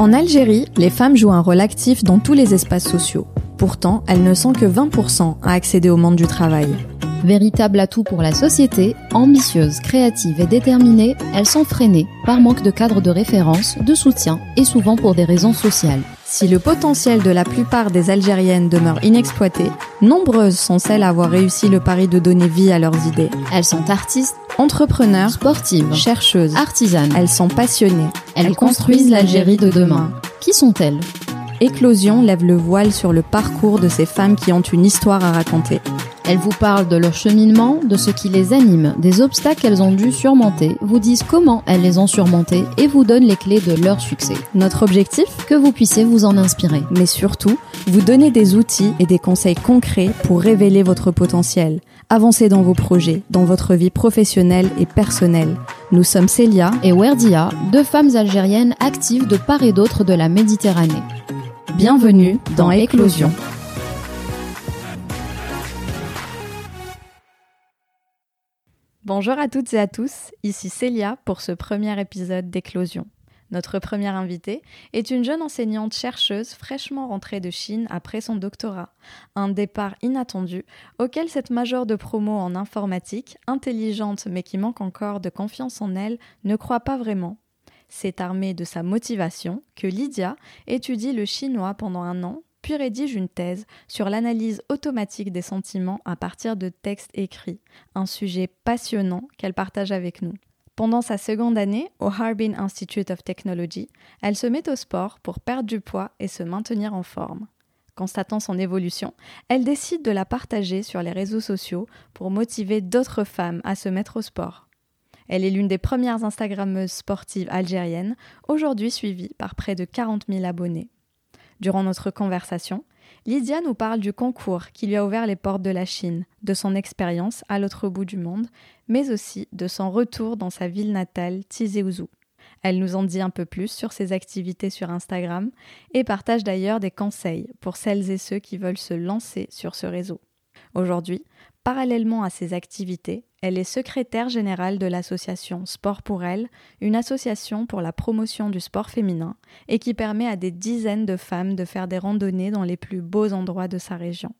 En Algérie, les femmes jouent un rôle actif dans tous les espaces sociaux. Pourtant, elles ne sont que 20% à accéder au monde du travail. Véritable atout pour la société, ambitieuses, créatives et déterminées, elles sont freinées par manque de cadre de référence, de soutien et souvent pour des raisons sociales. Si le potentiel de la plupart des Algériennes demeure inexploité, nombreuses sont celles à avoir réussi le pari de donner vie à leurs idées. Elles sont artistes, Entrepreneurs, sportives, chercheuses, artisanes. elles sont passionnées. Elles construisent l'Algérie de demain. Qui sont-elles Éclosion lève le voile sur le parcours de ces femmes qui ont une histoire à raconter. Elles vous parlent de leur cheminement, de ce qui les anime, des obstacles qu'elles ont dû surmonter, vous disent comment elles les ont surmontés et vous donnent les clés de leur succès. Notre objectif Que vous puissiez vous en inspirer. mais surtout, vous donner des outils et des conseils concrets pour révéler votre potentiel, avancer dans vos projets, dans votre vie professionnelle et personnelle. Nous sommes Célia. Et Werdia, deux femmes algériennes actives de part et d'autre de la Méditerranée. Bienvenue dans Éclosion. Bonjour à toutes et à tous, ici Célia pour ce premier épisode d'Éclosion. Notre première invitée est une jeune enseignante chercheuse fraîchement rentrée de Chine après son doctorat. Un départ inattendu auquel cette majeure de promo en informatique, intelligente mais qui manque encore de confiance en elle, ne croit pas vraiment. C'est armée de sa motivation que Lydia étudie le chinois pendant un an, puis rédige une thèse sur l'analyse automatique des sentiments à partir de textes écrits, un sujet passionnant qu'elle partage avec nous. Pendant sa seconde année au Harbin Institute of Technology, elle se met au sport pour perdre du poids et se maintenir en forme. Constatant son évolution, elle décide de la partager sur les réseaux sociaux pour motiver d'autres femmes à se mettre au sport. Elle est l'une des premières Instagrammeuses sportives algériennes, aujourd'hui suivie par près de 40 000 abonnés. Durant notre conversation, Lydia nous parle du concours qui lui a ouvert les portes de la Chine, de son expérience à l'autre bout du monde, mais aussi de son retour dans sa ville natale, Tizi Ouzou. Elle nous en dit un peu plus sur ses activités sur Instagram et partage d'ailleurs des conseils pour celles et ceux qui veulent se lancer sur ce réseau. Aujourd'hui, parallèlement à ses activités, elle est secrétaire générale de l'association Sport pour elle, une association pour la promotion du sport féminin et qui permet à des dizaines de femmes de faire des randonnées dans les plus beaux endroits de sa région.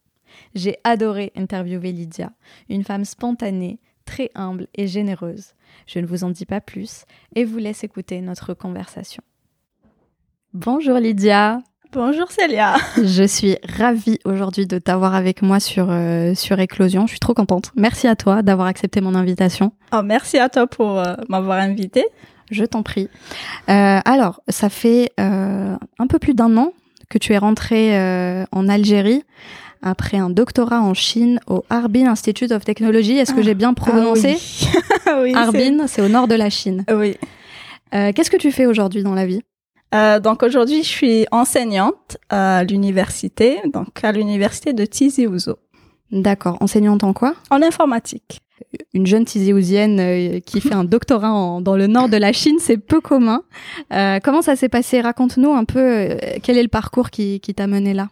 J'ai adoré interviewer Lydia, une femme spontanée, très humble et généreuse. Je ne vous en dis pas plus et vous laisse écouter notre conversation. Bonjour Lydia, Bonjour Célia. je suis ravie aujourd'hui de t'avoir avec moi sur, euh, sur Éclosion. Je suis trop contente. Merci à toi d'avoir accepté mon invitation. Oh, merci à toi pour euh, m'avoir invité. Je t'en prie. Euh, alors, ça fait euh, un peu plus d'un an que tu es rentrée euh, en Algérie après un doctorat en Chine au Harbin Institute of Technology. Est-ce que j'ai bien prononcé? Ah oui, Harbin, c'est au nord de la Chine. Oui. Euh, Qu'est-ce que tu fais aujourd'hui dans la vie? Euh, donc aujourd'hui, je suis enseignante à l'université, donc à l'université de Tizi Ouzou, D'accord. Enseignante en quoi? En informatique. Une jeune tiséousienne euh, qui fait un doctorat en- dans le nord de la Chine, c'est peu commun. Euh, comment ça s'est passé? Raconte-nous un peu euh, quel est le parcours qui, qui t'a mené là?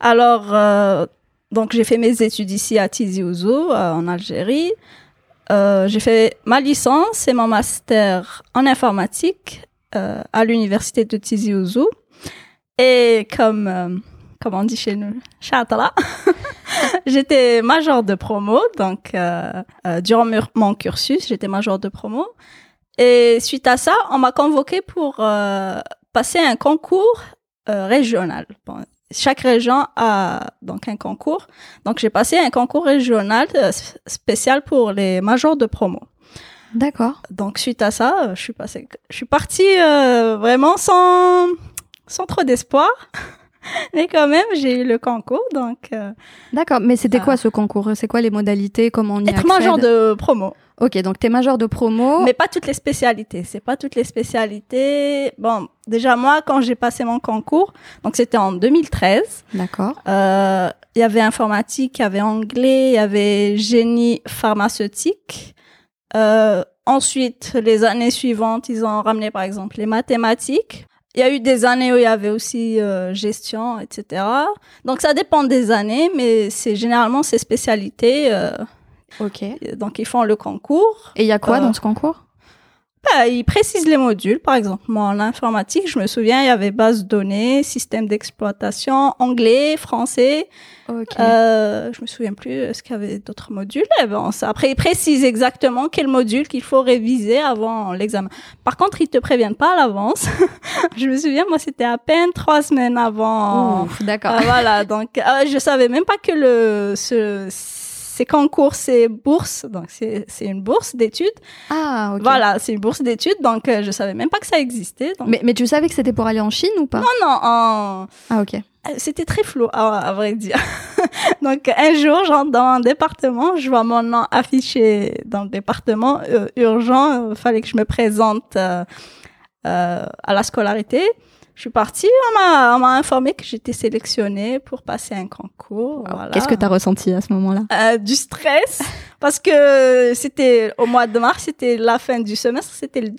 Alors, euh, donc j'ai fait mes études ici à Tizi Ouzou, euh, en Algérie. Euh, j'ai fait ma licence et mon master en informatique euh, à l'université de Tizi Ouzou. Et comme, euh, comme on dit chez nous, chatala, j'étais major de promo. Donc, euh, durant mon- cursus, j'étais major de promo. Et suite à ça, on m'a convoqué pour passer un concours régional. Chaque région a donc un concours. Donc, j'ai passé un concours régional spécial pour les majors de promo. D'accord. Donc, suite à ça, euh, je suis passée, je suis partie euh, vraiment sans, sans trop d'espoir. Mais quand même, j'ai eu le concours. Donc, euh, D'accord, mais c'était quoi ce concours? C'est quoi les modalités? Comment on y être accède? major de promo. Ok, donc t'es major de promo. Mais pas toutes les spécialités. C'est pas toutes les spécialités. Bon, déjà, moi, quand j'ai passé mon concours, donc c'était en 2013. D'accord. Euh, Il y avait informatique, il y avait anglais, il y avait génie pharmaceutique. Euh, ensuite, les années suivantes, ils ont ramené par exemple les mathématiques. Il y a eu des années où il y avait aussi euh, gestion, etc. Donc ça dépend des années, mais c'est généralement ces spécialités. euh, Ok. Et donc ils font le concours. il y a quoi dans ce concours? Bah, ils précisent les modules. Par exemple, moi, en informatique, je me souviens, il y avait base de données, système d'exploitation, anglais, français. Ok. Euh, je me souviens plus, est-ce qu'il y avait d'autres modules? Eh ben, ça, Après, ils précisent exactement quel module qu'il faut réviser avant l'examen. Par contre, ils te préviennent pas à l'avance. je me souviens, moi, c'était à peine trois semaines avant. D'accord. Euh, voilà, donc euh, je savais même pas que le ce ces concours, c'est bourse, donc c'est une bourse d'études. Ah, ok. Voilà, c'est une bourse d'études, donc euh, je savais même pas que ça existait. Donc... Mais, mais tu savais que c'était pour aller en Chine ou pas? Non, non, en- Ah, ok. euh, c'était très flou, à, à vrai dire. donc un jour, j'entre dans un département, je vois mon nom affiché dans le département euh, urgent, il fallait que je me présente euh, euh, à la scolarité. Je suis partie, on m'a on m'a informé que j'étais sélectionnée pour passer un concours. voilà. Qu'est-ce que tu as ressenti à ce moment-là? Euh, du stress parce que c'était au mois de mars, c'était la fin du semestre, c'était le,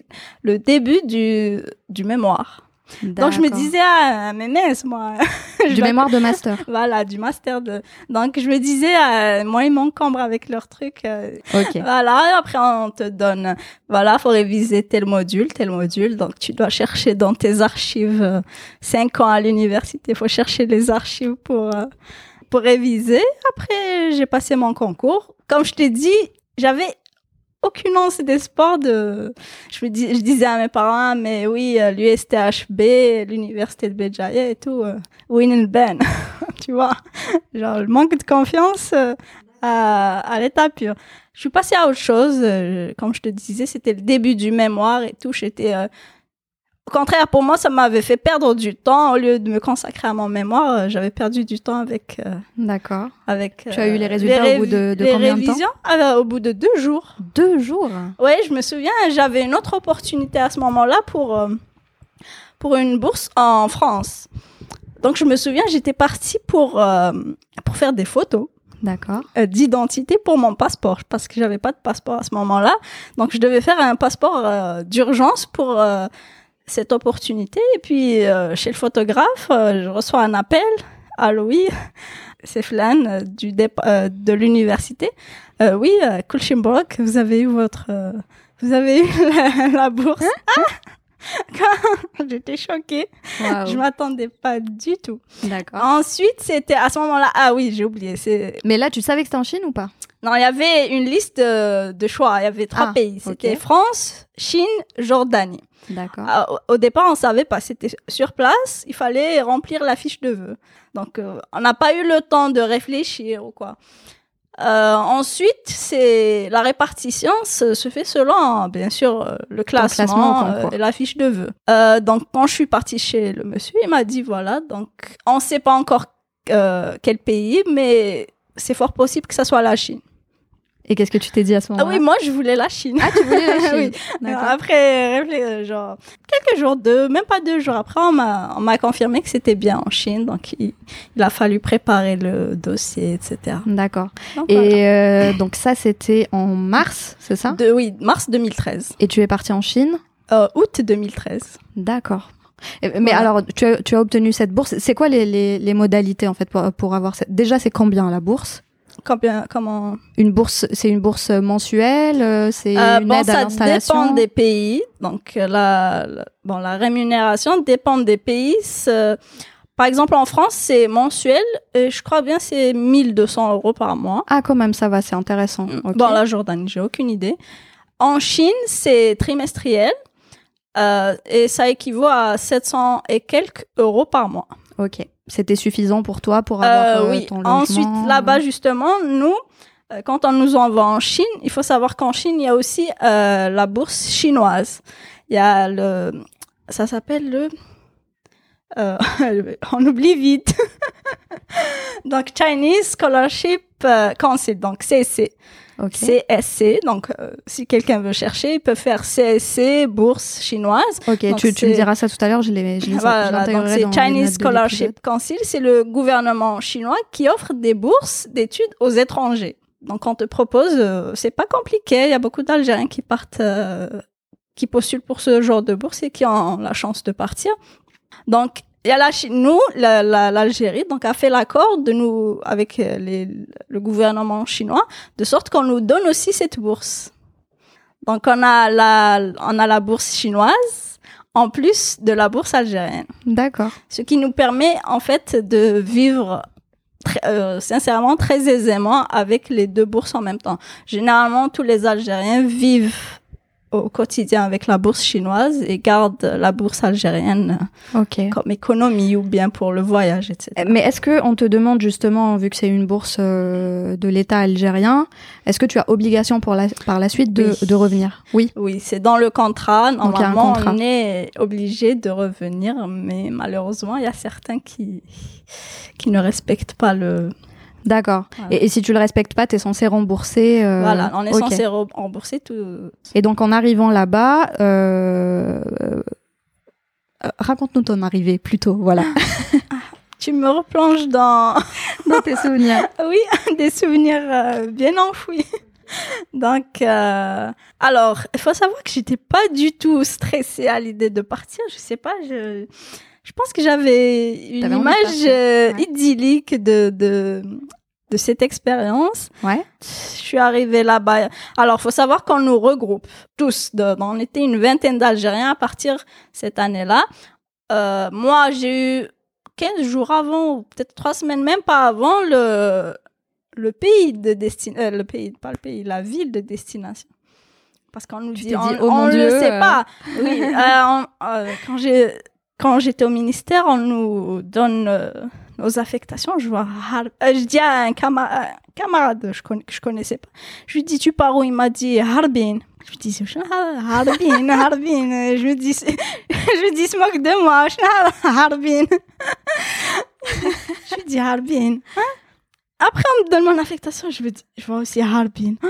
le début du, du mémoire. Donc je me disais ah mais mince moi Du dois- mémoire de master. voilà du master de donc je me disais ah, moi ils m'encombrent avec leurs trucs euh, voilà et après on te donne voilà faut réviser tel module tel module donc tu dois chercher dans tes archives euh, cinq ans à l'université faut chercher les archives pour euh, pour réviser. Après j'ai passé mon concours. Comme je t'ai dit j'avais aucune once d'espoir de je me disais à mes parents mais oui euh, l'USTHB l'université de Béjaïa et tout euh, win and ban tu vois genre le manque de confiance euh, à, à l'état pur je suis passée à autre chose. comme je te disais, c'était le début du mémoire et tout. J'étais, au contraire, pour moi, ça m'avait fait perdre du temps. Au lieu de me consacrer à mon mémoire, euh, j'avais perdu du temps avec, euh, D'accord. avec. Tu as eu les euh, résultats au bout de- de les combien de temps Ah, au bout de deux jours. Deux jours? Ouais, je me souviens, j'avais une autre opportunité à ce moment-là pour, pour une bourse en France. Donc, je me souviens, j'étais partie pour, euh, pour faire des photos D'accord. euh, d'identité pour mon passeport parce que j'avais pas de passeport à ce moment-là. Donc je devais faire un passeport euh, d'urgence pour cette opportunité. Et puis euh, chez le photographe, euh, je reçois un appel. Allô, oui, c'est Flan euh, du euh, de l'université. Euh, oui, euh, Kulchimbrock, vous avez eu votre, euh, vous avez eu la, la bourse. Ah Quand- J'étais choquée. Je m'attendais pas du tout. D'accord. Ensuite, c'était à ce moment-là. Ah oui, j'ai oublié. Mais là, tu savais que c'était en Chine ou pas? Non, il y avait une liste de, de choix. Il y avait trois Ah, pays. C'était. France, Chine, Jordanie. D'accord. Ah, au- départ, on savait pas. C'était sur place. Il fallait remplir la fiche de vœux. Donc, euh, on n'a pas eu le temps de réfléchir ou quoi. Euh, ensuite, c'est la répartition se, se fait selon, bien sûr, euh, le classement, classement euh, et la fiche de vœux. Euh, donc, quand je suis partie chez le monsieur, il m'a dit voilà. Donc, on ne sait pas encore euh, quel pays, mais c'est fort possible que ça soit la Chine. Et qu'est-ce que tu t'es dit à ce Ah moment-là oui, moi, je voulais la Chine. Ah, tu voulais la Chine Oui. Après, euh, genre, quelques jours, deux, même pas deux jours après, on m'a, on m'a confirmé que c'était bien en Chine. Donc, il, il a fallu préparer le dossier, etc. D'accord. Donc, voilà. Et euh, donc ça, c'était en mars, c'est ça? De, oui, mars 2013. Et tu es parti en Chine? Euh, août 2013. D'accord. Mais Voilà. alors, tu as, tu as obtenu cette bourse. C'est quoi les, les, les modalités en fait pour, pour avoir cette... Déjà, c'est combien la bourse? Comment? Une bourse, c'est une bourse mensuelle, euh, c'est Euh, une bon, aide à ça dépend des pays. Donc, euh, la, la- bon, la rémunération dépend des pays. Par exemple, en France, c'est mensuel. Et je crois bien c'est 1200 euros par mois. Ah, quand même, ça va, c'est intéressant. Ok. Bon, la Jordanie, j'ai aucune idée. En Chine, c'est trimestriel. euh, et ça équivaut à 700 et quelques euros par mois. Ok. C'était suffisant pour toi pour avoir Euh, euh, oui. ton logement. Ensuite, là-bas, justement, nous, euh, quand on nous envoie en Chine, il faut savoir qu'en Chine, il y a aussi euh, la bourse chinoise. Il y a le... Ça s'appelle le... euh, on oublie vite. donc, Chinese Scholarship Council, donc CSC. CSC. Donc, euh, si quelqu'un veut chercher, il peut faire CSC, bourse chinoise. Ok, Donc, tu, tu me diras ça tout à l'heure. Je l'ai. Voilà, c'est Chinese Scholarship. Council, c'est le gouvernement chinois qui offre des bourses d'études aux étrangers. Donc on te propose, euh, c'est pas compliqué, il y a beaucoup d'Algériens qui partent, euh, qui postulent pour ce genre de bourse et qui ont la chance de partir. Donc il y a la Chine, nous, la- la- l'Algérie, donc a fait l'accord de nous avec euh, les, le gouvernement chinois, de sorte qu'on nous donne aussi cette bourse. Donc on a la, on a la bourse chinoise en plus de la bourse algérienne. D'accord. Ce qui nous permet en fait de vivre très- euh, sincèrement très aisément avec les deux bourses en même temps. Généralement, tous les Algériens vivent au quotidien avec la bourse chinoise et gardent la bourse algérienne Ok. comme économie ou bien pour le voyage, etc. Mais est-ce que on te demande justement, vu que c'est une bourse euh, de l'État algérien, est-ce que tu as obligation pour la, par la suite de, Oui. de revenir? Oui. Oui, c'est dans le contrat. Normalement, contrat. on est obligé de revenir, mais malheureusement, il y a certains qui qui ne respectent pas le. D'accord. Voilà. Et, et si tu le respectes pas, tu es censé rembourser. euh, Voilà, on est censé re- rembourser tout. Et donc en arrivant là-bas, euh, euh, raconte-nous ton arrivée plutôt, voilà, Tu me replonges dans dans tes souvenirs. oui des souvenirs euh, bien enfouis. Donc, euh, alors, il faut savoir que j'étais pas du tout stressée à l'idée de partir. Je sais pas, je, je pense que j'avais une image euh, ouais. idyllique de, de, de cette expérience. Ouais. Je suis arrivée là-bas. Alors, faut savoir qu'on nous regroupe tous. De, on était une vingtaine d'Algériens à partir cette année-là. Euh, moi, j'ai eu 15 jours avant, ou peut-être trois semaines même pas avant, le, le pays de destination, le pays, pas le pays, la ville de destination. Parce qu'on nous dit, t'es on, dit, oh on mon le Dieu, sait euh. pas. Oui, euh, on- euh, quand j'ai, quand j'étais au ministère, on nous donne nos affectations. Je vois, euh, je dis à un, cama- un camarade je conna- que je connaissais pas. Je lui dis, tu pars où? Il m'a dit, Harbin. Je lui dis, "Shna Har- Harbin, Harbin. Je lui dis, je lui dis, se moque de moi. Shna Harbin. je lui dis, Harbin. Hein? Après, on me donne mon affectation. Je, me dis, je vois aussi Harbin.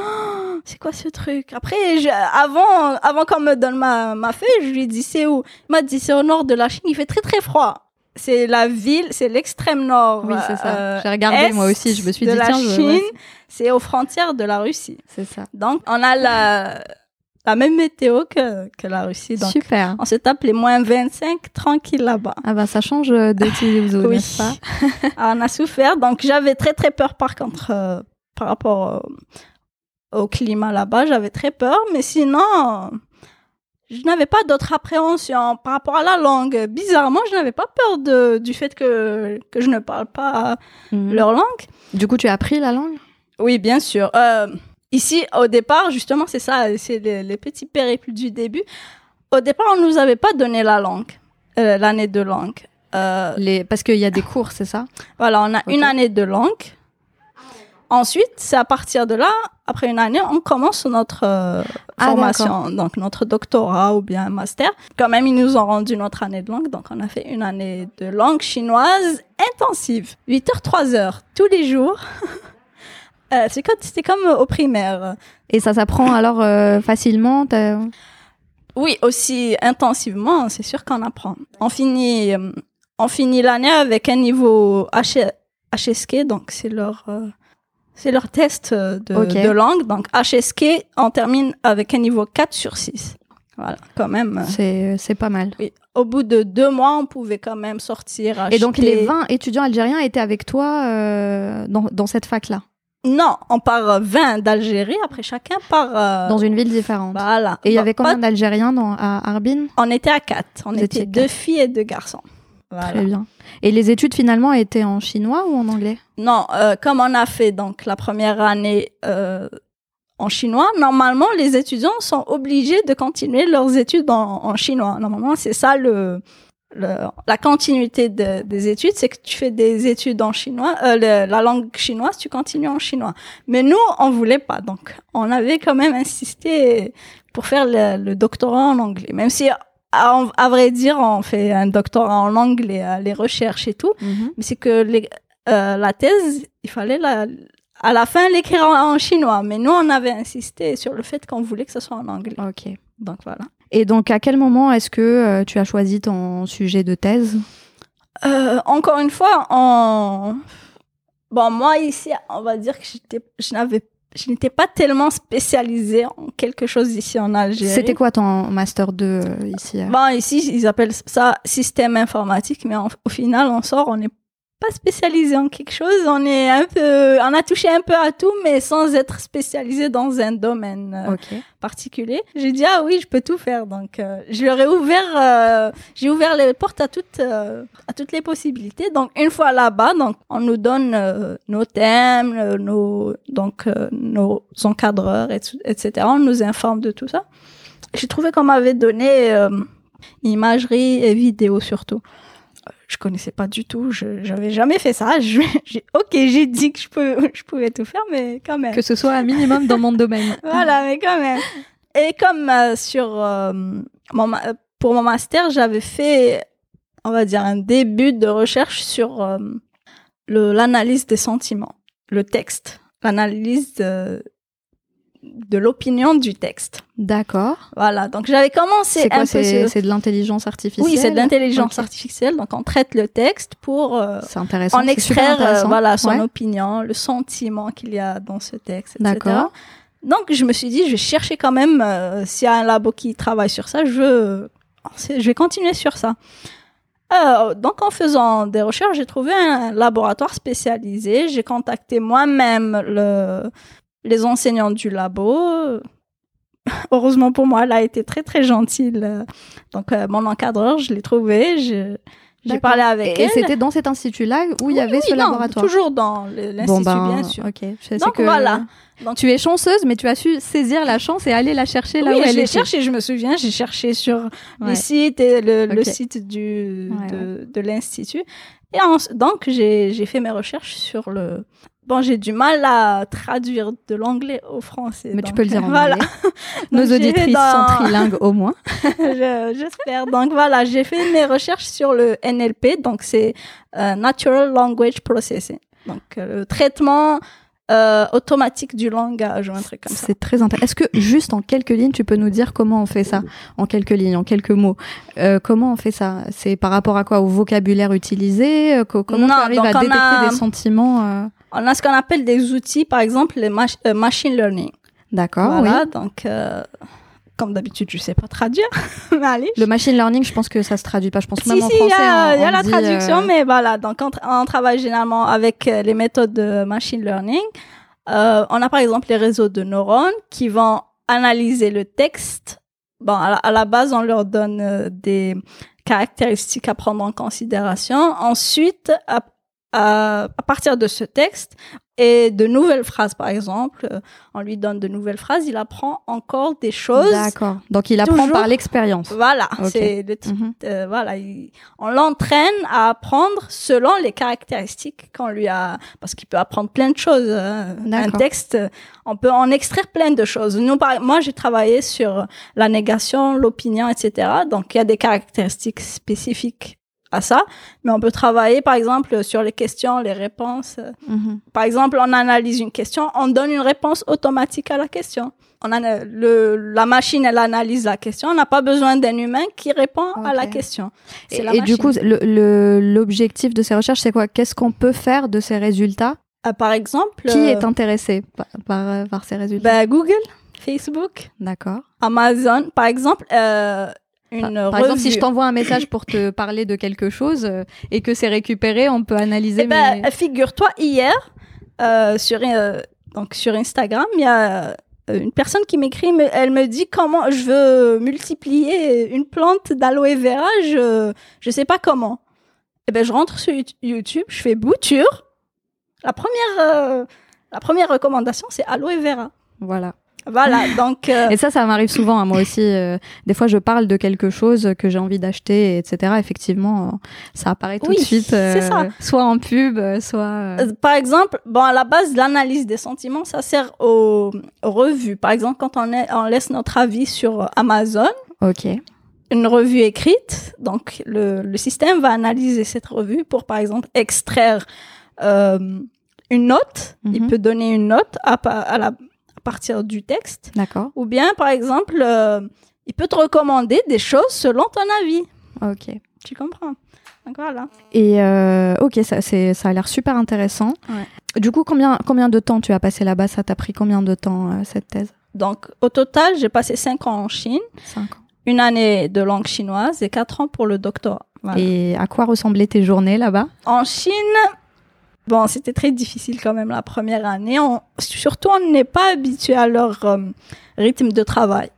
Oh, c'est quoi ce truc? Après, je, avant, avant qu'on me donne ma, ma feuille, je lui dis, c'est où? Il m'a dit, c'est au nord de la Chine. Il fait très, très froid. C'est la ville, c'est l'extrême nord. Oui, c'est ça. euh, J'ai regardé moi aussi, je me suis de dit la tiens, Chine, c'est aux frontières de la Russie. c'est ça. Donc, on a la, la même météo que, que la Russie. Donc, Super. on se tape les moins 25 tranquille là-bas. Ah bah ça change de Tizi Oui. n'est-ce pas Ah, on a souffert. Donc, j'avais très, très peur par contre, euh, par rapport euh, au climat là-bas. J'avais très peur, mais sinon, euh, je n'avais pas d'autre appréhension par rapport à la langue. Bizarrement, je n'avais pas peur de, du fait que, que je ne parle pas Mhm. leur langue. Du coup, tu as appris la langue? Oui, bien sûr. Euh, ici, au départ, justement, c'est ça, c'est les, les petits périples du début. Au départ, on nous avait pas donné la langue, euh, l'année de langue. Euh, Les... Parce qu'il y a des cours, c'est ça? voilà, on a une année de langue. Ensuite, c'est à partir de là, après une année, on commence notre euh, Ah, formation, donc notre doctorat ou bien un master. Quand même, ils nous ont rendu notre année de langue, donc on a fait une année de langue chinoise intensive, 8 heures, 3 heures, tous les jours. Euh, c'est comme, c'était comme au primaire. Et ça s'apprend alors euh, facilement Oui, aussi intensivement, c'est sûr qu'on apprend. On finit, euh, on finit l'année avec un niveau H- HSK, donc c'est leur, c'est leur test euh, de, langue. Donc HSK, on termine avec un niveau 4 sur 6. Voilà, quand même. euh, C'est pas mal. Oui. Au bout de deux mois, on pouvait quand même sortir. Et donc acheter- les 20 étudiants algériens étaient avec toi euh, dans, dans cette fac-là, Non, on part euh, 20 d'Algérie, après chacun part... euh, dans une ville différente. Voilà. Et il y Bon, avait combien d'Algériens dans, à Harbin? On était à 4. On Vous était deux filles et deux garçons. Voilà. Très bien. Et les études finalement étaient en chinois ou en anglais? Non, euh, comme on a fait donc la première année euh, en chinois, normalement les étudiants sont obligés de continuer leurs études en, en chinois. Normalement, c'est ça le, le- la continuité de- des études, c'est que tu fais des études en chinois, euh, le- la langue chinoise, tu continues en chinois. Mais nous, on voulait pas, donc on avait quand même insisté pour faire le, le doctorat en anglais, même si à, à vrai dire, on fait un doctorat en euh, les recherches et tout. Mais c'est que les, euh, la thèse, il fallait la, à la fin l'écrire en, en chinois. Mais nous, on avait insisté sur le fait qu'on voulait que ce soit en anglais. Ok. Donc voilà. Et donc à quel moment est-ce que euh, tu as choisi ton sujet de thèse? Euh, encore une fois, on... bon, moi ici, on va dire que je n'avais, je n'étais pas tellement spécialisée en quelque chose ici en Algérie. C'était quoi ton master 2 euh, ici euh? Bon, ici, ils appellent ça système informatique, mais en- au final, on sort, on est pas spécialisé en quelque chose. On est un peu, on a touché un peu à tout, mais sans être spécialisé dans un domaine euh, particulier. J'ai dit ah oui, je peux tout faire. Donc euh, je leur ai ouvert, euh, j'ai ouvert les portes à toutes, euh, à toutes les possibilités. Donc une fois là-bas, donc on nous donne euh, nos thèmes, euh, nos donc euh, nos encadreurs, et- etc. On nous informe de tout ça. J'ai trouvé qu'on m'avait donné euh, imagerie et vidéo surtout. Je connaissais pas du tout, je j'avais jamais fait ça. Je- j'ai ok, j'ai dit que je peux, je pouvais tout faire, mais quand même. Que ce soit un minimum dans mon domaine. Voilà, mais quand même. Et comme euh, sur euh, mon ma- euh, pour mon master, j'avais fait, on va dire, un début de recherche sur euh, le l'analyse des sentiments, le texte, l'analyse de, de l'opinion du texte. D'accord. Voilà, donc j'avais commencé C'est quoi C'est de l'intelligence artificielle Oui, c'est de l'intelligence artificielle. Donc on traite le texte pour euh, C'est intéressant. en extraire euh, voilà son Ouais. opinion, le sentiment qu'il y a dans ce texte, etc. D'accord. Donc je me suis dit, je vais chercher quand même euh, s'il y a un labo qui travaille sur ça, je je vais continuer sur ça. Euh, donc en faisant des recherches, j'ai trouvé un laboratoire spécialisé. J'ai contacté moi-même le, les enseignants du labo. Heureusement pour moi, elle a été très très gentille. Donc euh, mon encadreur, je l'ai trouvé. J'ai parlé avec Et, et elle. c'était dans cet institut-là où il y Oui, avait oui, ce non, laboratoire. Toujours dans l'institut, Bon ben, bien sûr. ok. Je sais Donc que voilà. Donc- tu es chanceuse, mais tu as su saisir la chance et aller la chercher là oui, où elle était. cherché, je me souviens, j'ai cherché sur Ouais. les sites et le, site du, Ouais, de, de l'institut. Et en- donc, j'ai fait mes recherches sur le... Bon, j'ai du mal à traduire de l'anglais au français. Mais tu peux le dire en voilà. anglais. Nos auditrices dans- sont trilingues au moins. Je- J'espère. Donc voilà, j'ai fait mes recherches sur le NLP, donc c'est euh, Natural Language Processing. Donc euh, le traitement euh, automatique du langage ou un truc comme ça. C'est très intéressant. Est-ce que juste en quelques lignes, tu peux nous dire comment on fait ça? En quelques lignes, en quelques mots. Comment on fait ça? C'est par rapport à quoi? Au vocabulaire utilisé? Co- Comment Non, arrives donc à on détecter a- des sentiments On a ce qu'on appelle des outils, par exemple mach- euh, machine learning. D'accord, voilà, oui. donc euh, comme d'habitude, je sais pas traduire. mais allez. Le machine learning, je pense que ça se traduit pas. Je pense Si, même en si, il y français. a, on- il y a la traduction, euh, mais voilà. Donc, on, tra- on travaille généralement avec euh, les méthodes de machine learning. Euh, on a par exemple les réseaux de neurones qui vont analyser le texte. Bon, à la, à la base, on leur donne des caractéristiques à prendre en considération. Ensuite, à, à, à partir de ce texte et de nouvelles phrases, par exemple, euh, on lui donne de nouvelles phrases, il apprend encore des choses. D'accord. Donc il apprend Toujours- par l'expérience. Voilà, c'est le Mhm. euh, voilà, il- on l'entraîne à apprendre selon les caractéristiques qu'on lui a, parce qu'il peut apprendre plein de choses. hein. Un texte, euh, on peut en extraire plein de choses. Nous, par- moi, j'ai travaillé sur la négation, l'opinion, etc. Donc, il y a des caractéristiques spécifiques à ça, mais on peut travailler, par exemple, sur les questions, les réponses. Mhm. Par exemple, on analyse une question, on donne une réponse automatique à la question. On a le, la machine, elle analyse la question. On n'a pas besoin d'un humain qui répond à la question. Et, C'est la et du coup, le- le- l'objectif de ces recherches, c'est quoi? Qu'est-ce qu'on peut faire de ces résultats? Euh, par exemple, Qui euh, est intéressé par, par, euh, par ces résultats? Ben, Google, Facebook, D'accord. Amazon, par exemple, euh, une Par, exemple, si je t'envoie un message pour te parler de quelque chose euh, et que c'est récupéré, on peut analyser. Eh ben, mes- figure-toi, hier, euh, sur, euh, donc sur Instagram, il y a une personne qui m'écrit, elle me dit comment je veux multiplier une plante d'aloe vera, je je sais pas comment. Eh ben, je rentre sur Yout- YouTube, je fais bouture. La première, euh, la première recommandation, c'est aloe vera. Voilà. Voilà, donc euh, Et ça, ça m'arrive souvent. à moi aussi, euh, des fois, je parle de quelque chose que j'ai envie d'acheter, etc. Effectivement, euh, ça apparaît tout Oui, de suite, c'est ça. soit en pub, euh, soit. euh, Euh, Par exemple, bon, à la base, l'analyse des sentiments, ça sert aux, aux revues. Par exemple, quand on, est, on laisse notre avis sur Amazon, Ok. une revue écrite, donc le, le système va analyser cette revue pour, par exemple, extraire euh, une note. Il Mhm. peut donner une note à, à, la, partir du texte. D'accord. Ou bien, par exemple, euh, il peut te recommander des choses selon ton avis. Ok. Tu comprends Donc voilà. Et euh, ok, ça, c'est, ça a l'air super intéressant. Ouais. Du coup, combien, combien de temps tu as passé là-bas? Ça t'a pris combien de temps euh, cette thèse? Donc, au total, j'ai passé cinq ans en Chine. Cinq ans. une année de langue chinoise et quatre ans pour le doctorat. Voilà. Et à quoi ressemblaient tes journées là-bas? En Chine, bon, c'était très difficile quand même la première année. On- surtout, on n'est pas habitué à leur euh, rythme de travail.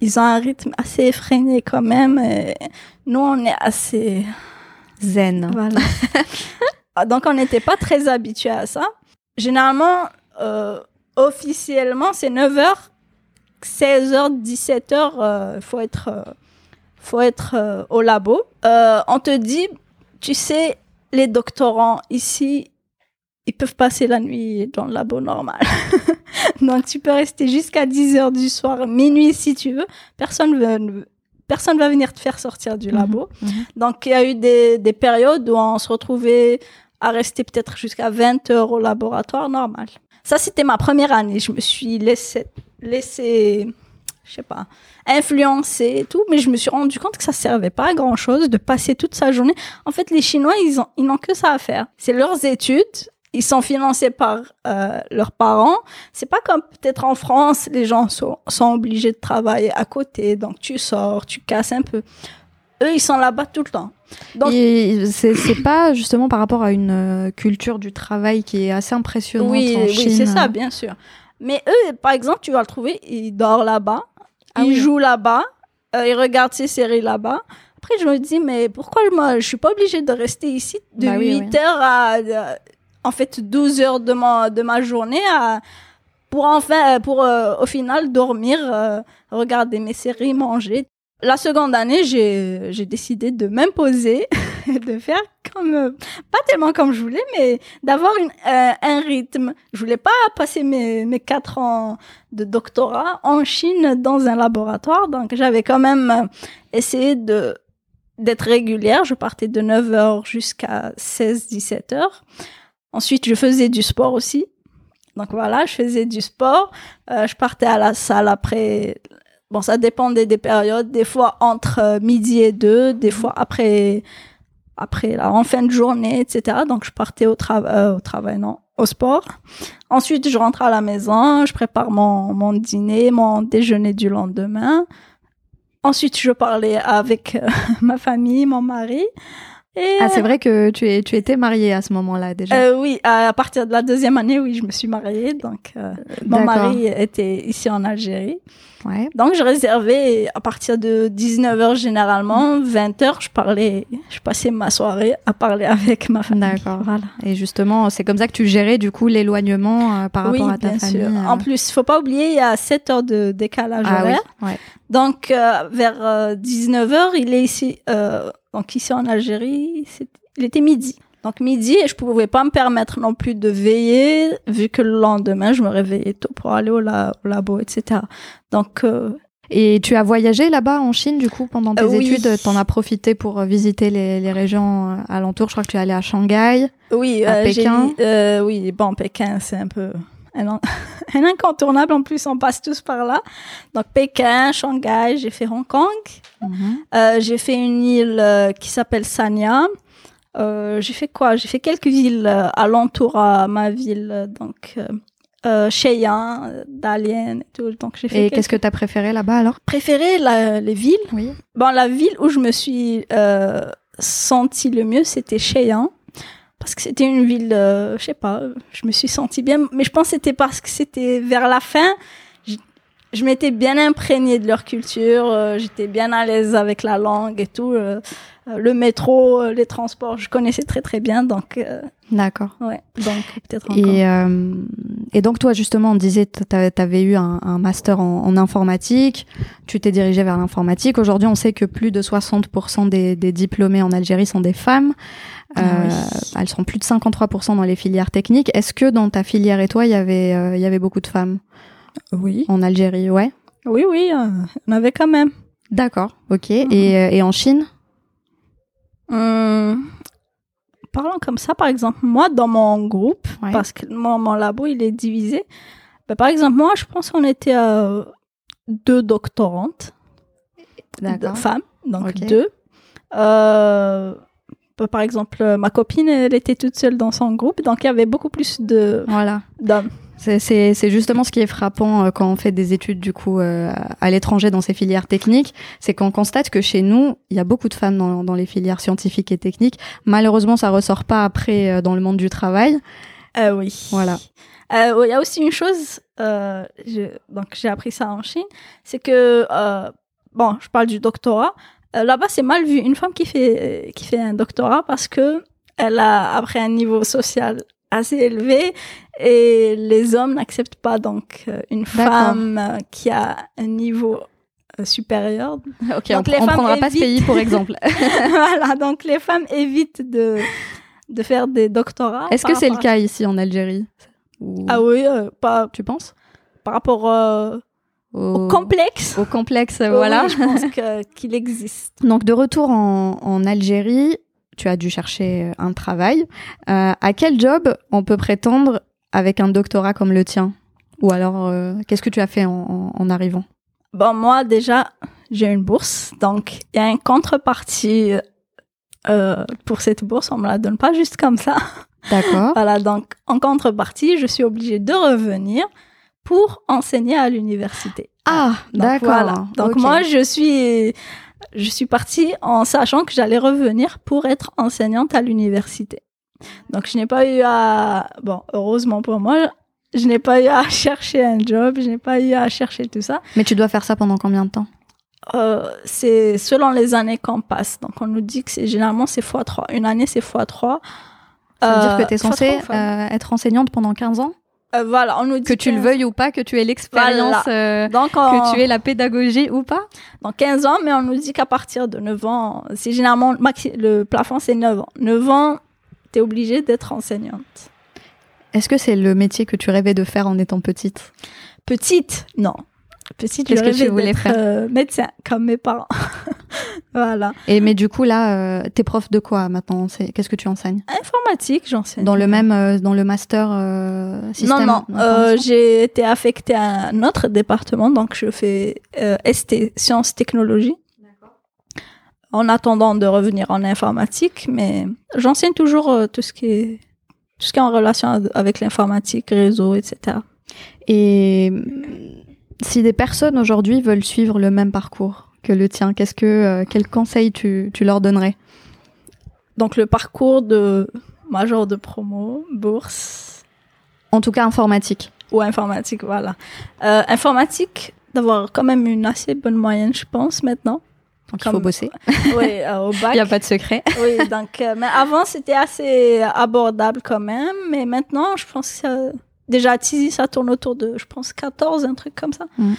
Ils ont un rythme assez effréné quand même. et nous, on est assez... Zen. Voilà. Donc, on n'était pas très habitué à ça. Généralement, euh, officiellement, c'est 9h, 16h, 17h, il faut être, euh, faut être euh, au labo. Euh, on te dit, tu sais, les doctorants ici, ils peuvent passer la nuit dans le labo normal. Donc, tu peux rester jusqu'à 10h du soir, minuit si tu veux. Personne personne va venir te faire sortir du Mhm. labo. Mhm. Donc, il y a eu des, des périodes où on se retrouvait à rester peut-être jusqu'à 20 heures au laboratoire normal. Ça, c'était ma première année. Je me suis laissé, laissé, je sais pas, influencer et tout, mais je me suis rendu compte que ça servait pas à grand chose de passer toute sa journée. En fait, les Chinois, ils ont, ils n'ont que ça à faire. C'est leurs études. Ils sont financés par euh, leurs parents. C'est pas comme peut-être en France, les gens sont, sont obligés de travailler à côté. Donc, tu sors, tu casses un peu. Eux, ils sont là-bas tout le temps. Donc- c'est pas justement par rapport à une euh, culture du travail qui est assez impressionnante Oui, en oui, Chine. c'est ça, bien sûr. Mais eux, par exemple, tu vas le trouver, il dort là-bas, Ah il oui. joue là-bas, euh, il regarde ses séries là-bas. Après, je me dis, mais pourquoi moi, je suis pas obligée de rester ici de Bah oui, 8 oui. heures à, en fait, 12 heures de ma, de ma journée pour enfin, pour euh, au final dormir, euh, regarder mes séries, manger. La seconde année, j'ai j'ai décidé de m'imposer, de faire comme, euh, pas tellement comme je voulais, mais d'avoir un rythme. Je voulais pas passer mes, mes quatre ans de doctorat en Chine dans un laboratoire, donc j'avais quand même essayé de d'être régulière. Je partais de 9h jusqu'à 16-17 heures. Ensuite, je faisais du sport aussi. Donc voilà, je faisais du sport. Euh, je partais à la salle après. Bon, ça dépendait des périodes. Des fois entre euh, midi et deux, des fois après, après là, en fin de journée, etc. Donc je partais au, trava- euh, au travail, non, au sport. Ensuite, je rentre à la maison, je prépare mon, mon dîner, mon déjeuner du lendemain. Ensuite, je parlais avec euh, ma famille, mon mari. Et, Ah, c'est vrai que tu, es, tu étais mariée à ce moment-là déjà. euh, oui, à partir de la deuxième année, oui, je me suis mariée. Donc, euh, mon D'accord. mari était ici en Algérie. Ouais. Donc, je réservais à partir de 19h généralement, 20h, je parlais, je passais ma soirée à parler avec ma famille. D'accord. Voilà. Et justement, c'est comme ça que tu gérais du coup l'éloignement euh, par oui, rapport à ta bien famille. sûr. euh. En plus, faut pas oublier, il y a 7 heures de décalage ah oui. horaire. Ouais. Donc, euh, vers 19h, il est ici, euh, donc ici en Algérie, il était midi. Donc, midi, et je pouvais pas me permettre non plus de veiller, vu que le lendemain, je me réveillais tôt pour aller au, la- au labo, etc. Donc, euh, Et tu as voyagé là-bas en Chine du coup pendant tes Euh, oui. études? T'en as profité pour euh, visiter les, les régions euh, alentours? Je crois que tu es allé à Shanghai. oui, À euh, Pékin oui, bon, Pékin, c'est un peu un, un incontournable. En plus, on passe tous par là. Donc, Pékin, Shanghai, j'ai fait Hong Kong. Euh, j'ai fait une île euh, qui s'appelle Sanya. Euh, j'ai fait quoi? J'ai fait quelques villes alentours à ma ville, donc Cheyenne, Dalian et tout. Donc j'ai fait. Et quelques- qu'est-ce que tu as préféré là-bas alors? Préféré la- les villes? Oui. Bon, la ville où je me suis sentie le mieux, c'était Cheyenne. Parce que c'était une ville, euh, je sais pas, je me suis sentie bien. Mais je pense que c'était parce que c'était vers la fin. Je, je m'étais bien imprégnée de leur culture. euh, J'étais bien à l'aise avec la langue et tout. euh, euh, le métro, les transports, je connaissais très très bien. Donc, D'accord. ouais. Donc, peut-être encore. Et, et donc toi justement, on disait tu avais eu un, un master en, en informatique, tu t'es dirigé vers l'informatique. Aujourd'hui, on sait que plus de 60% des, des diplômés en Algérie sont des femmes. Ah Euh, oui. Elles sont plus de 53% dans les filières techniques. Est-ce que dans ta filière et toi, il y avait, euh, il y avait beaucoup de femmes? Oui. en Algérie Ouais. Oui, oui, euh, on avait quand même. D'accord, ok. Mhm. Et, euh, et en Chine? Hum, parlant comme ça, par exemple, moi, dans mon groupe, Ouais. parce que mon, mon labo, il est divisé, ben, par exemple, moi, je pense qu'on était à deux doctorantes, de D'accord. femmes, donc deux. Euh, ben, par exemple, ma copine, elle était toute seule dans son groupe, donc il y avait beaucoup plus de Voilà. d'hommes. C'est- justement ce qui est frappant euh, quand on fait des études du coup euh, à l'étranger dans ces filières techniques, c'est qu'on constate que chez nous, il y a beaucoup de femmes dans, dans les filières scientifiques et techniques. Malheureusement, ça ressort pas après euh, dans le monde du travail. Euh, oui. Voilà. Euh, Il y a aussi une chose, euh, je- donc j'ai appris ça en Chine, c'est que, euh, bon, je parle du doctorat. Euh, Là-bas, c'est mal vu une femme qui fait qui fait un doctorat parce que elle a après un niveau social assez élevé et les hommes n'acceptent pas donc euh, une femme euh, qui a un niveau euh, supérieur. Ok, Donc on, les on femmes prendra pas ce évitent- pays pour exemple. voilà, donc les femmes évitent de de faire des doctorats. Est-ce que c'est le à- cas ici en Algérie? Ou- Ah oui, euh, pas Tu penses? par rapport euh, au complexe. au complexe, voilà. je pense qu'il existe. Donc de retour en, en Algérie, tu as dû chercher un travail. Euh, à quel job on peut prétendre avec un doctorat comme le tien Ou alors, euh, qu'est-ce que tu as fait en, arrivant Bon, moi, déjà, j'ai une bourse. Donc, il y a une contrepartie euh, pour cette bourse. On me la donne pas juste comme ça. D'accord. Voilà, donc, en contrepartie, je suis obligée de revenir pour enseigner à l'université. Ah, d'accord. voilà. Donc, moi, je suis, je suis partie en sachant que j'allais revenir pour être enseignante à l'université. Donc, je n'ai pas eu à, bon, heureusement pour moi, je n'ai pas eu à chercher un job, je n'ai pas eu à chercher tout ça. Mais tu dois faire ça pendant combien de temps? Euh, c'est selon les années qu'on passe. Donc, on nous dit que c'est généralement c'est x3. Une année, c'est x3. Ça veut Euh, dire que tu es censée euh, être enseignante pendant 15 ans? Euh, voilà, on nous dit Que tu le veuilles ou pas, que tu aies l'expérience, euh, Donc, que tu aies la pédagogie ou pas? Dans 15 ans, mais on nous dit qu'à partir de 9 ans, c'est généralement le plafond, c'est 9 ans. 9 ans, tu es obligé d'être enseignante. Est-ce que c'est le métier que tu rêvais de faire en étant petite? Petite, non. Petite, Qu'est-ce je que tu rêvais voulais d'être, faire? euh, médecin, comme mes parents. voilà. Et mais du coup là, euh, t'es prof de quoi maintenant? C'est qu'est-ce que tu enseignes? Informatique, j'enseigne. Dans le même, euh, dans le master euh, Non, système non. D'information j'ai été affectée à un autre département, donc je fais ST, sciences technologies. En attendant de revenir en informatique, mais j'enseigne toujours euh, tout ce qui est tout ce qui est en relation avec l'informatique, réseau, etc. Et hum, si des personnes aujourd'hui veulent suivre le même parcours que le tien, qu'est-ce que, euh, quel conseil tu, tu leur donnerais? Donc le parcours de major de promo, bourse En tout cas informatique. ou informatique, voilà. Euh, informatique, d'avoir quand même une assez bonne moyenne, je pense, maintenant. Donc il faut bosser. Oui, euh, au bac. Il n'y a pas de secret. Oui, donc, euh, mais avant, c'était assez abordable quand même. Mais maintenant, je pense que ça- déjà à Tizi, ça tourne autour de, je pense, 14, un truc comme ça. Mm.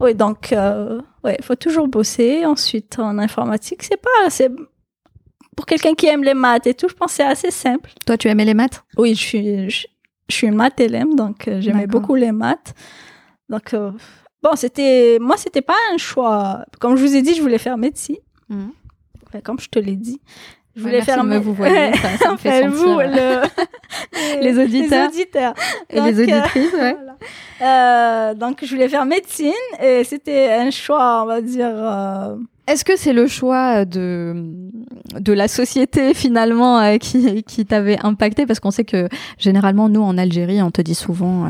Oui, donc, euh, ouais, il faut toujours bosser. Ensuite, en informatique, c'est pas, c'est, pour quelqu'un qui aime les maths et tout, je pense que c'est assez simple. Toi, tu aimais les maths? Oui, je suis, je, je suis une maths LM, donc euh, j'aimais beaucoup les maths. Donc, euh, bon, c'était, moi, c'était pas un choix. Comme je vous ai dit, je voulais faire médecine. Mhm. Enfin, comme je te l'ai dit. Je Ouais, voulais merci faire me vous voyez, ça, ça me fait Enfin, sentir, vous, le- Les auditeurs. Les auditeurs. Et Donc, les euh, auditrices, ouais. voilà. Euh, donc, je voulais faire médecine et c'était un choix, on va dire. euh, Est-ce que c'est le choix de, de la société finalement euh, qui, qui t'avait impacté? Parce qu'on sait que généralement, nous en Algérie, on te dit souvent, euh,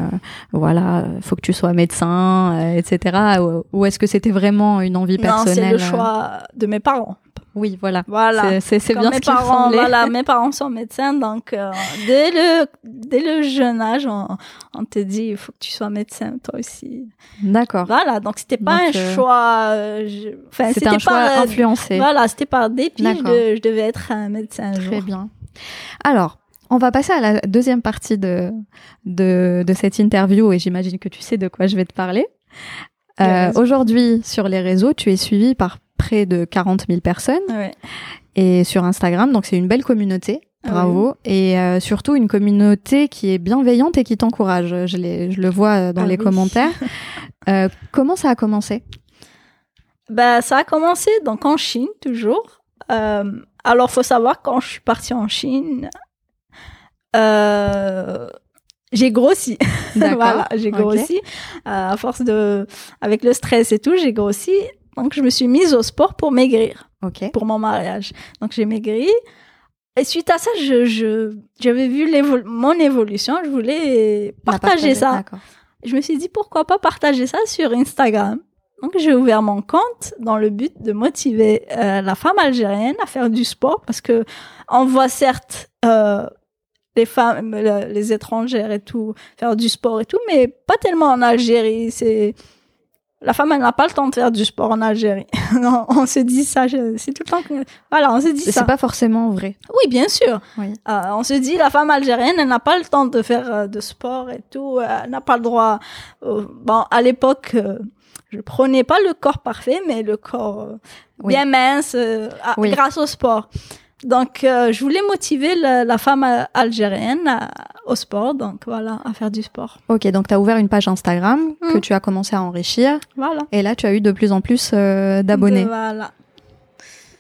voilà, euh, faut que tu sois médecin, euh, etc. Ou, ou est-ce que c'était vraiment une envie Non, personnelle c'est le euh, choix de mes parents. Oui, voilà. Voilà. C'est- bien mes ce me parents, voilà, mes parents sont médecins, donc euh, dès le dès le jeune âge, on, on te dit il faut que tu sois médecin toi aussi. D'accord. Voilà, donc c'était pas Donc, un euh, choix. euh, je- Enfin, C'était un choix par, euh, influencé. Voilà, c'était par dépit. Je, je devais être un médecin un jour. Très bien. Alors, on va passer à la deuxième partie de, de, de cette interview et j'imagine que tu sais de quoi je vais te parler. Euh. Aujourd'hui, sur les réseaux, tu es suivi par près de 40 000 personnes Ouais. et sur Instagram, donc c'est une belle communauté. Ah Bravo. Et euh, surtout une communauté qui est bienveillante et qui t'encourage. Je, je le vois euh, dans Ah les oui. commentaires. Euh, comment ça a commencé? Ben, ça a commencé donc en Chine toujours. Euh, alors, faut savoir quand je suis partie en Chine, j'ai grossi. Voilà, j'ai grossi. Euh, à force de, avec le stress et tout, j'ai grossi. Donc, je me suis mise au sport pour maigrir, Ok. pour mon mariage. Donc, j'ai maigri. et suite à ça, je, je, j'avais vu mon évolution, je voulais La partager ça. Je me suis dit pourquoi pas partager ça sur Instagram. Donc j'ai ouvert mon compte dans le but de motiver euh, la femme algérienne à faire du sport parce que on voit certes euh, les femmes, le- les étrangères et tout faire du sport et tout, mais pas tellement en Algérie. C'est la femme, elle n'a pas le temps de faire du sport en Algérie. Non, on se dit ça, c'est tout le temps que voilà, on se dit ça. C'est pas forcément vrai. Oui, bien sûr. Oui. Euh, on se dit, la femme algérienne, elle n'a pas le temps de faire euh, de sport et tout. euh, Elle n'a pas le droit. au- Bon, à l'époque, euh, je prenais pas le corps parfait, mais le corps euh, Oui. bien mince euh, Oui. grâce au sport. Donc, euh, je voulais motiver la, la femme euh, algérienne à- au sport. Donc, voilà, à faire du sport. Ok, donc tu as ouvert une page Instagram que Mm. tu as commencé à enrichir. Voilà. Et là, tu as eu de plus en plus euh, d'abonnés. Voilà.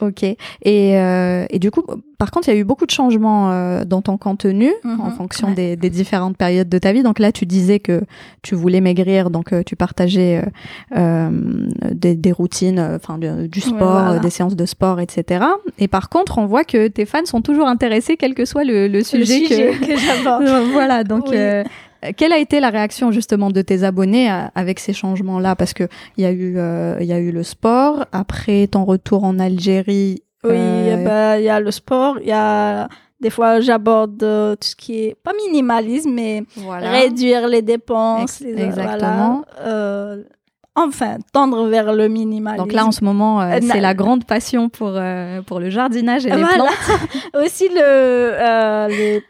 Ok. Et, euh, et du coup, par contre, il y a eu beaucoup de changements euh, dans ton contenu Mhm, en fonction ouais. des, des différentes périodes de ta vie. Donc là, tu disais que tu voulais maigrir, donc euh, tu partageais euh, euh, des, des routines, enfin du, du sport, voilà. des séances de sport, etc. Et par contre, on voit que tes fans sont toujours intéressés, quel que soit le, le sujet, le sujet que. que, j'aborde. voilà. Donc. Oui. Quelle a été la réaction justement de tes abonnés à- avec ces changements-là? Parce que il y a eu, euh, il y a eu le sport. Après ton retour en Algérie, Oui, Euh, eh ben, il y a le sport, il y a des fois j'aborde euh, tout ce qui est pas minimalisme mais voilà. réduire les dépenses, Ex- les- exactement. voilà, euh, enfin tendre vers le minimalisme. Donc là, en ce moment, euh, c'est la grande passion pour, pour le jardinage et les plantes. aussi le euh, les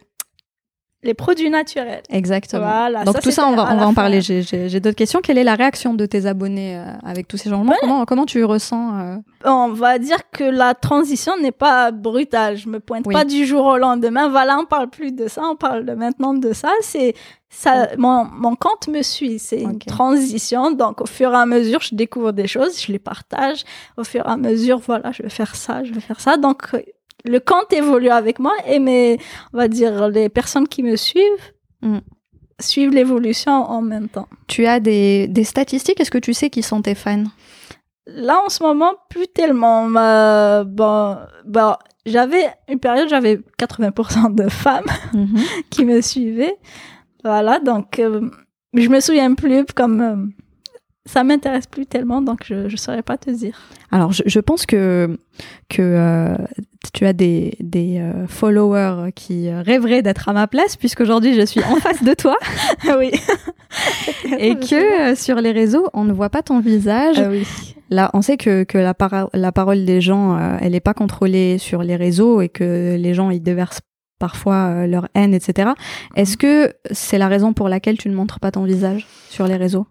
les produits naturels. Exactement. Voilà, Donc ça, tout ça, on va, on va en parler. J'ai- d'autres questions. Quelle est la réaction de tes abonnés euh, avec tous ces changements? Comment, comment tu ressens euh, On va dire que la transition n'est pas brutale. Je me pointe Oui. pas du jour au lendemain. Voilà, on parle plus de ça, on parle maintenant de ça. C'est ça, mon, mon compte me suit. C'est une transition. Donc, au fur et à mesure, je découvre des choses, je les partage. Au fur et à mesure, voilà, je vais faire ça, je vais faire ça. Donc, le compte évolue avec moi et mes, on va dire, les personnes qui me suivent Mm. suivent l'évolution en même temps. Tu as des, des statistiques? Est-ce que tu sais qui sont tes fans? Là, en ce moment, plus tellement. Euh, bon, bon, j'avais une période, j'avais 80% de femmes Mhm. qui me suivaient. Voilà, donc euh, je me souviens plus comme euh, ça m'intéresse plus tellement, donc je ne saurais pas te dire. Alors, je, je pense que, que euh, tu as des, des euh, followers qui euh, rêveraient d'être à ma place, puisqu'aujourd'hui, je suis en face de toi oui. et que euh, sur les réseaux, on ne voit pas ton visage. Ah oui. Là, on sait que, que la, la parole des gens, euh, elle n'est pas contrôlée sur les réseaux et que les gens y déversent parfois leur haine, etc. Est-ce que c'est la raison pour laquelle tu ne montres pas ton visage sur les réseaux?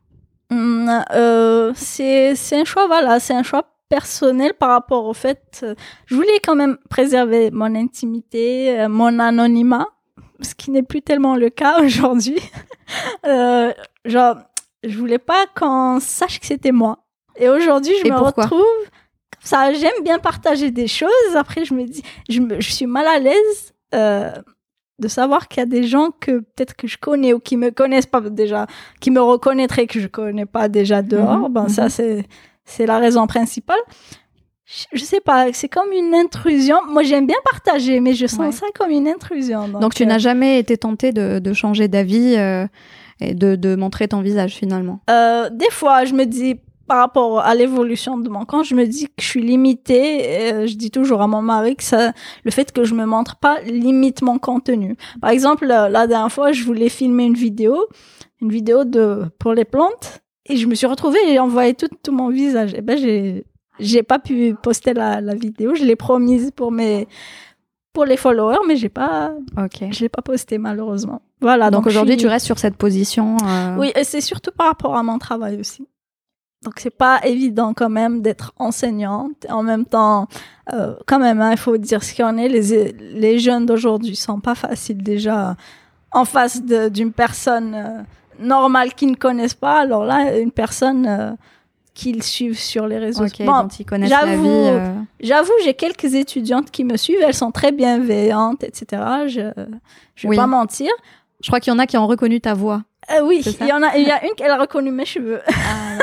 C'est c'est un choix, voilà, c'est un choix personnel par rapport au fait, euh, je voulais quand même préserver mon intimité, euh, mon anonymat, ce qui n'est plus tellement le cas aujourd'hui. euh, genre, je voulais pas qu'on sache que c'était moi. Et aujourd'hui, je Et me retrouve comme ça. J'aime bien partager des choses. Après, je me dis, je, me, je suis mal à l'aise. Euh, de savoir qu'il y a des gens que peut-être que je connais ou qui me connaissent pas déjà, qui me reconnaîtraient que je connais pas déjà dehors. Mhm, ben mhm. ça c'est c'est la raison principale. Je, je sais pas, c'est comme une intrusion. Moi j'aime bien partager, mais je sens Ouais. ça comme une intrusion. Donc, tu euh, n'as jamais été tentée de, de changer d'avis euh, et de, de montrer ton visage finalement? Euh, des fois, je me dis, par rapport à l'évolution de mon compte, je me dis que je suis limitée. Euh, je dis toujours à mon mari que ça, le fait que je me montre pas limite mon contenu. Par exemple, euh, la dernière fois, je voulais filmer une vidéo, une vidéo de pour les plantes, et je me suis retrouvée et envoyé tout, tout mon visage. Et ben, j'ai, j'ai pas pu poster la, la vidéo. Je l'ai promise pour mes, pour les followers, mais j'ai pas, Ok. je l'ai pas posté malheureusement. Voilà. Donc, aujourd'hui, suis- tu restes sur cette position. euh, oui, et c'est surtout par rapport à mon travail aussi. Donc c'est pas évident quand même d'être enseignante. En même temps, euh, quand même, hein, il faut dire ce qu'il en est. Les, les jeunes d'aujourd'hui sont pas faciles déjà en face d'une personne euh, normale qu'ils ne connaissent pas. Alors là, une personne euh, qu'ils suivent sur les réseaux. Ok, Bon, dont ils connaissent j'avoue- euh, J'avoue, j'ai quelques étudiantes qui me suivent. Elles sont très bienveillantes, etc. Je, je vais Oui. pas mentir. Je crois qu'il y en a qui ont reconnu ta voix. Euh, oui, il y en a, il y a une qu'elle a reconnu mes cheveux. Ah,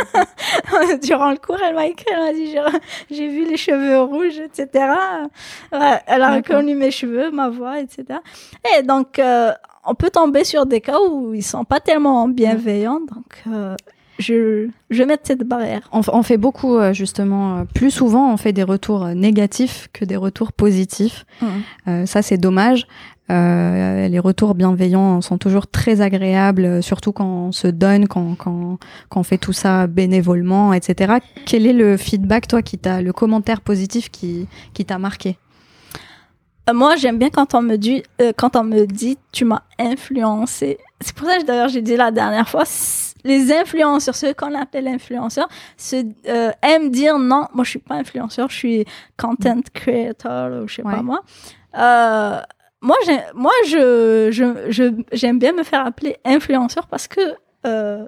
Durant le cours, elle m'a écrit, elle m'a dit, j'ai, vu les cheveux rouges, etc. Ouais, elle a reconnu mes cheveux, ma voix, etc. Et donc, euh, on peut tomber sur des cas où ils sont pas tellement bienveillants, donc euh, je, je vais mettre cette barrière. On, fait beaucoup, euh, justement, euh, plus souvent, on fait des retours négatifs que des retours positifs. Euh, ça, c'est dommage. Euh, les retours bienveillants sont toujours très agréables, surtout quand on se donne, quand, quand, quand on fait tout ça bénévolement, etc. Quel est le feedback, toi, qui t'a, le commentaire positif qui, qui t'a marqué? Euh, Moi, j'aime bien quand on me dit, euh, quand on me dit, tu m'as influencé. C'est pour ça que d'ailleurs j'ai dit la dernière fois, les influenceurs, ceux qu'on appelle influenceurs, se, euh, aiment dire non, moi je suis pas influenceur, je suis content creator ou je sais Ouais. pas moi. Euh, moi, moi, je, je, je, j'aime bien me faire appeler influenceur parce que euh,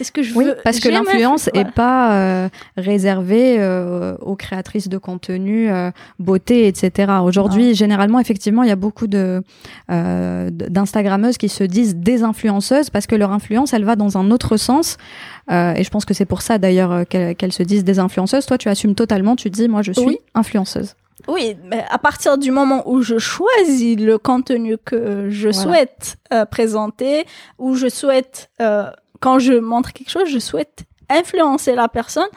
c'est ce que je Oui, veux. parce que l'influence influ- est voilà. pas euh, réservée euh, aux créatrices de contenu, euh, beauté, etc. Aujourd'hui, généralement, effectivement, il y a beaucoup de d'instagrammeuses qui se disent des influenceuses parce que leur influence, elle va dans un autre sens. Et je pense que c'est pour ça d'ailleurs qu'elles se disent des influenceuses. Toi, tu assumes totalement. Tu dis, moi, je suis Oui. influenceuse. Oui, mais à partir du moment où je choisis le contenu que je Voilà. souhaite euh, présenter, où je souhaite, euh, quand je montre quelque chose, je souhaite influencer la personne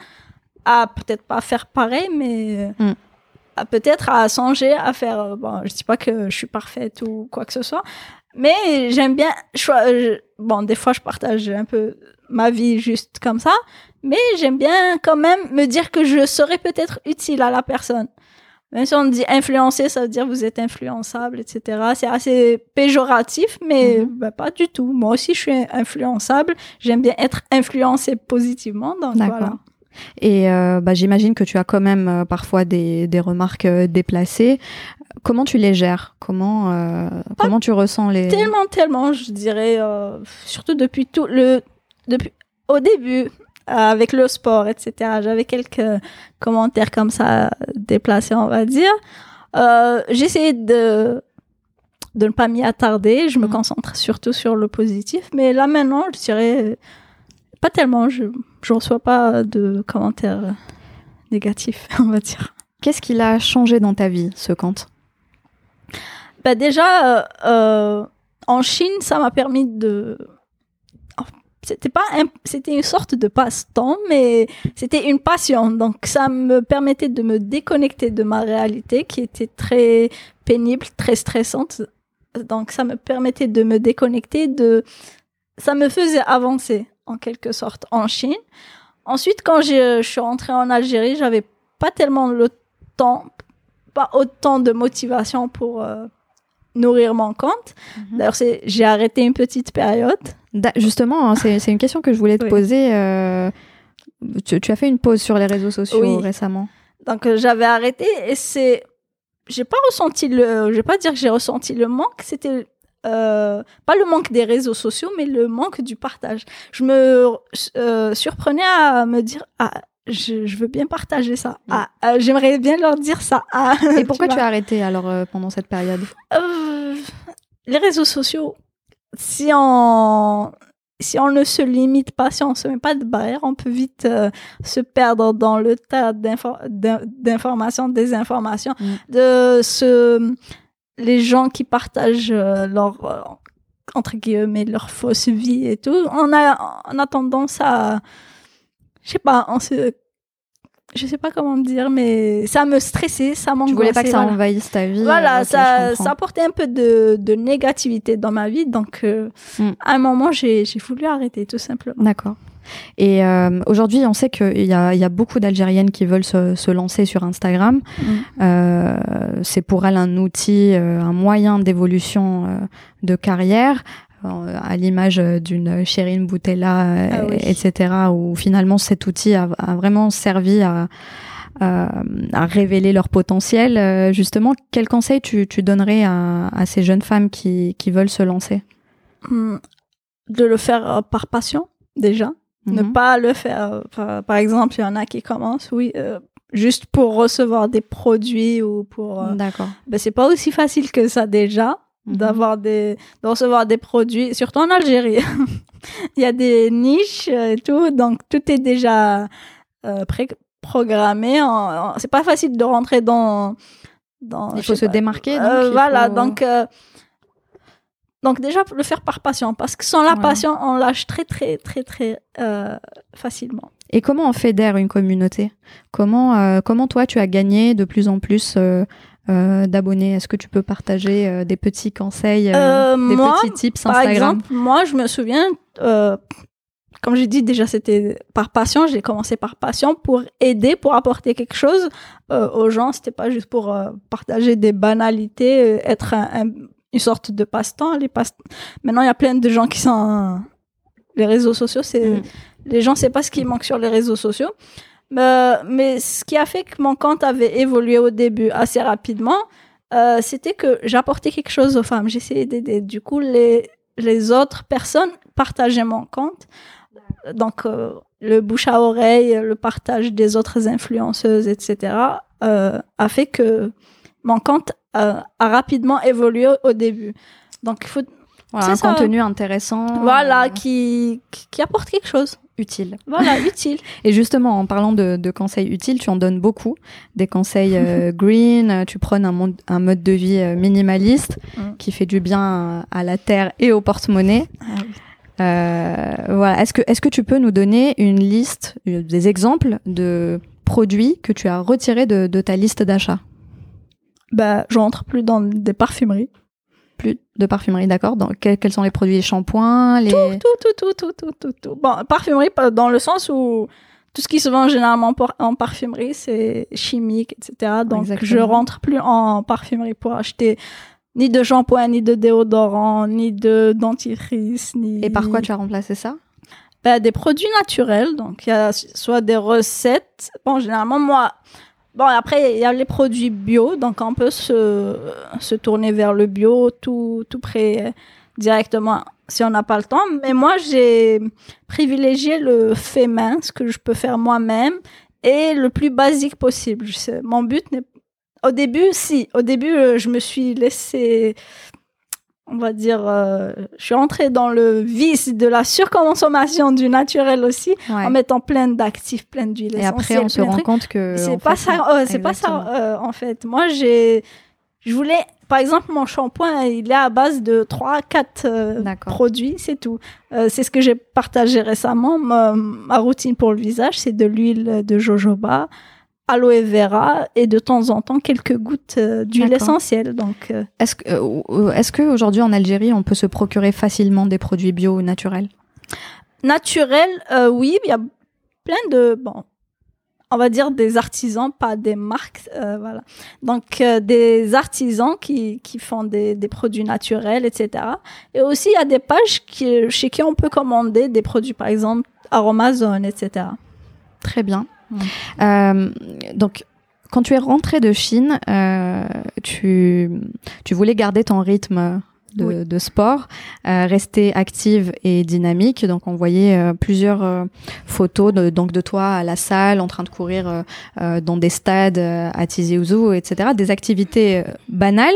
à peut-être pas faire pareil, mais Mm. à peut-être à songer à faire. euh, Bon, je dis pas que je suis parfaite ou quoi que ce soit, mais j'aime bien. euh, bon, des fois, je partage un peu ma vie juste comme ça, mais j'aime bien quand même me dire que je serais peut-être utile à la personne. Même si on dit influencer, ça veut dire vous êtes influençable, etc. C'est assez péjoratif, mais Mhm. bah, pas du tout. Moi aussi, je suis influençable. J'aime bien être influencé positivement. Donc voilà. Et euh, bah, j'imagine que tu as quand même euh, parfois des, des remarques euh, déplacées. Comment tu les gères? Comment comment tu ressens les Tellement, tellement, je dirais, surtout depuis tout le, depuis au début, avec le sport, etc. J'avais quelques commentaires comme ça déplacés, on va dire. Euh, J'essayais de de ne pas m'y attarder. Je me Mhm. concentre surtout sur le positif. Mais là maintenant, je dirais euh, pas tellement. Je je reçois pas de commentaires euh, négatifs, on va dire. Qu'est-ce qui a changé dans ta vie, ce Kant Bah déjà, euh, euh, en Chine, ça m'a permis de. C'était pas, c'était une sorte de passe-temps, mais c'était une passion. Donc, ça me permettait de me déconnecter de ma réalité, qui était très pénible, très stressante. Donc, ça me permettait de me déconnecter. De, ça me faisait avancer en quelque sorte en Chine. Ensuite, quand je, je suis rentrée en Algérie, j'avais pas tellement le temps, pas autant de motivation pour euh, nourrir mon compte. Mhm. D'ailleurs, c'est- j'ai arrêté une petite période. Da- Justement, hein, c'est une question que je voulais te Oui. poser. euh, tu, tu as fait une pause sur les réseaux sociaux Oui. récemment. Donc, euh, j'avais arrêté et c'est. J'ai pas ressenti le. Je vais pas dire que j'ai ressenti le manque, c'était. euh, pas le manque des réseaux sociaux, mais le manque du partage. Je me euh, surprenais à me dire Ah, je, je veux bien partager ça. Ah, euh, j'aimerais bien leur dire ça. Ah, Et pourquoi tu, as arrêté alors euh, pendant cette période? Euh, les réseaux sociaux, si on, si on ne se limite pas, si on se met pas de barrière, on peut vite se perdre dans le tas d'info- d'in- d'informations, des informations, Mm. de ce, les gens qui partagent leur, entre guillemets, leur fausse vie et tout. On a, on a tendance à, je sais pas, on se, je sais pas comment dire, mais ça me stressait, ça m'angoissait. Tu voulais pas que ça voilà. envahisse ta vie Voilà, euh, ça, ça apportait un peu de, de négativité dans ma vie. Donc, euh, Mm. à un moment, j'ai j'ai voulu arrêter, tout simplement. D'accord. Et euh, aujourd'hui, on sait qu'il y a, il y a beaucoup d'Algériennes qui veulent se, se lancer sur Instagram. Mm. Euh, c'est pour elles un outil, euh, un moyen d'évolution euh, de carrière, à l'image euh, d'une Chérine Boutella, euh, Ah oui. etc., où finalement cet outil a, a vraiment servi à, à, à révéler leur potentiel. Euh, justement, quel conseil tu, tu donnerais à, à ces jeunes femmes qui, qui veulent se lancer? Mm. De le faire euh, par passion, déjà. Ne Mhm. pas le faire. euh, par, par exemple, il y en a qui commencent, oui, euh, juste pour recevoir des produits ou pour. euh, D'accord. ben, c'est pas aussi facile que ça déjà. Mhm. d'avoir des, de recevoir des produits, surtout en Algérie. Il y a des niches et tout, donc tout est déjà euh, pré-programmé. C'est pas facile de rentrer dans. dans Il faut se démarquer. Donc, voilà, donc. donc déjà le faire par passion parce que sans la passion on lâche très très très très facilement. Et comment on fédère une communauté? Comment, euh, comment toi, tu as gagné de plus en plus euh, euh, d'abonnés Est-ce que tu peux partager des petits conseils, des petits tips Instagram? Par exemple, moi, je me souviens, comme j'ai dit déjà, c'était par passion. J'ai commencé par passion pour aider, pour apporter quelque chose aux gens. C'était pas juste pour partager des banalités, être une sorte de passe-temps. Les passe Maintenant, il y a plein de gens qui sont les réseaux sociaux, c'est mm. Les gens ne savent pas ce qui manque sur les réseaux sociaux. Euh, mais ce qui a fait que mon compte avait évolué au début assez rapidement, euh, c'était que j'apportais quelque chose aux femmes. J'essayais d'aider. Du coup, les, les autres personnes partageaient mon compte. Donc, euh, le bouche à oreille, le partage des autres influenceuses, etc., a fait que mon compte a rapidement évolué au début. Donc, il faut. Voilà, un contenu intéressant. Voilà, qui, qui apporte quelque chose utile. Voilà, utile. Et justement, en parlant de, conseils utiles, tu en donnes beaucoup. Des conseils euh, green, euh, tu prônes un, un, mode de vie euh, minimaliste mm. qui fait du bien à, la terre et au porte-monnaie. Ah voilà. Est-ce que, est que tu peux nous donner une liste, des exemples de produits que tu as retirés de, de ta liste d'achat? Bah, Je rentre plus dans des parfumeries plus de parfumerie, d'accord? Donc, quels, sont les produits, les shampoings les... Tout, tout, tout, tout, tout, tout, tout, Bon, parfumerie, dans le sens où tout ce qui se vend généralement en parfumerie, c'est chimique, etc. Donc, je rentre plus en parfumerie pour acheter ni de shampoing, ni de déodorant, ni de dentifrice, ni... Et par quoi tu as remplacé ça? Ben, Des produits naturels. Donc, il y a soit des recettes. Bon, généralement, moi, Bon, après, il y a les produits bio, donc on peut se, se tourner vers le bio tout, tout près directement si on n'a pas le temps. Mais moi, j'ai privilégié le fait main, ce que je peux faire moi-même, et le plus basique possible. Mon but n'est au début, si, au début, euh, je me suis laissé on va dire, euh, je suis entrée dans le vice de la surconsommation du naturel aussi, en mettant plein d'actifs, plein d'huiles Et après, on se rend compte que c'est pas, ça, c'est pas ça. Euh, en fait, moi, j'ai, je voulais, par exemple, mon shampoing, il est à base de 3 4 euh, produits, c'est tout. c'est ce que j'ai partagé récemment. Ma, ma, routine pour le visage, c'est de l'huile de jojoba, aloe vera et de temps en temps quelques gouttes euh, d'huile essentielle. Donc, euh. est-ce que, euh, est-ce qu'aujourd'hui en Algérie on peut se procurer facilement des produits bio ou naturels? Naturels, oui, il y a plein de bon, on va dire des artisans, pas des marques, voilà. Donc des artisans qui, qui font des, des, produits naturels, etc. Et aussi il y a des pages qui, chez qui on peut commander des produits, par exemple Aromazone, etc. Très bien. Euh, donc, quand tu es rentrée de Chine, euh, tu voulais garder ton rythme de, sport, euh, rester active et dynamique. Donc on voyait plusieurs photos de, donc de toi à la salle, en train de courir dans des stades à Tizi Ouzou, etc. Des activités banales,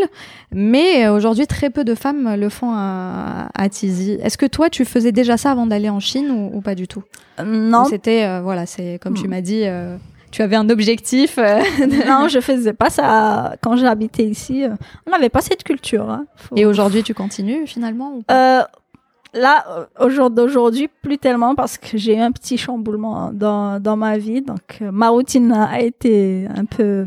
mais aujourd'hui très peu de femmes le font à, à Tizi. Est-ce que toi tu faisais déjà ça avant d'aller en Chine ou pas du tout? Non. C'était, euh, voilà, c'est comme tu hmm. m'as dit, euh, tu avais un objectif. Euh. non, je faisais pas ça quand j'habitais ici. On n'avait pas cette culture. Hein. Et aujourd'hui, tu continues finalement Là, au jour d'aujourd'hui, plus tellement parce que j'ai eu un petit chamboulement dans, dans ma vie. Donc, ma routine a été un peu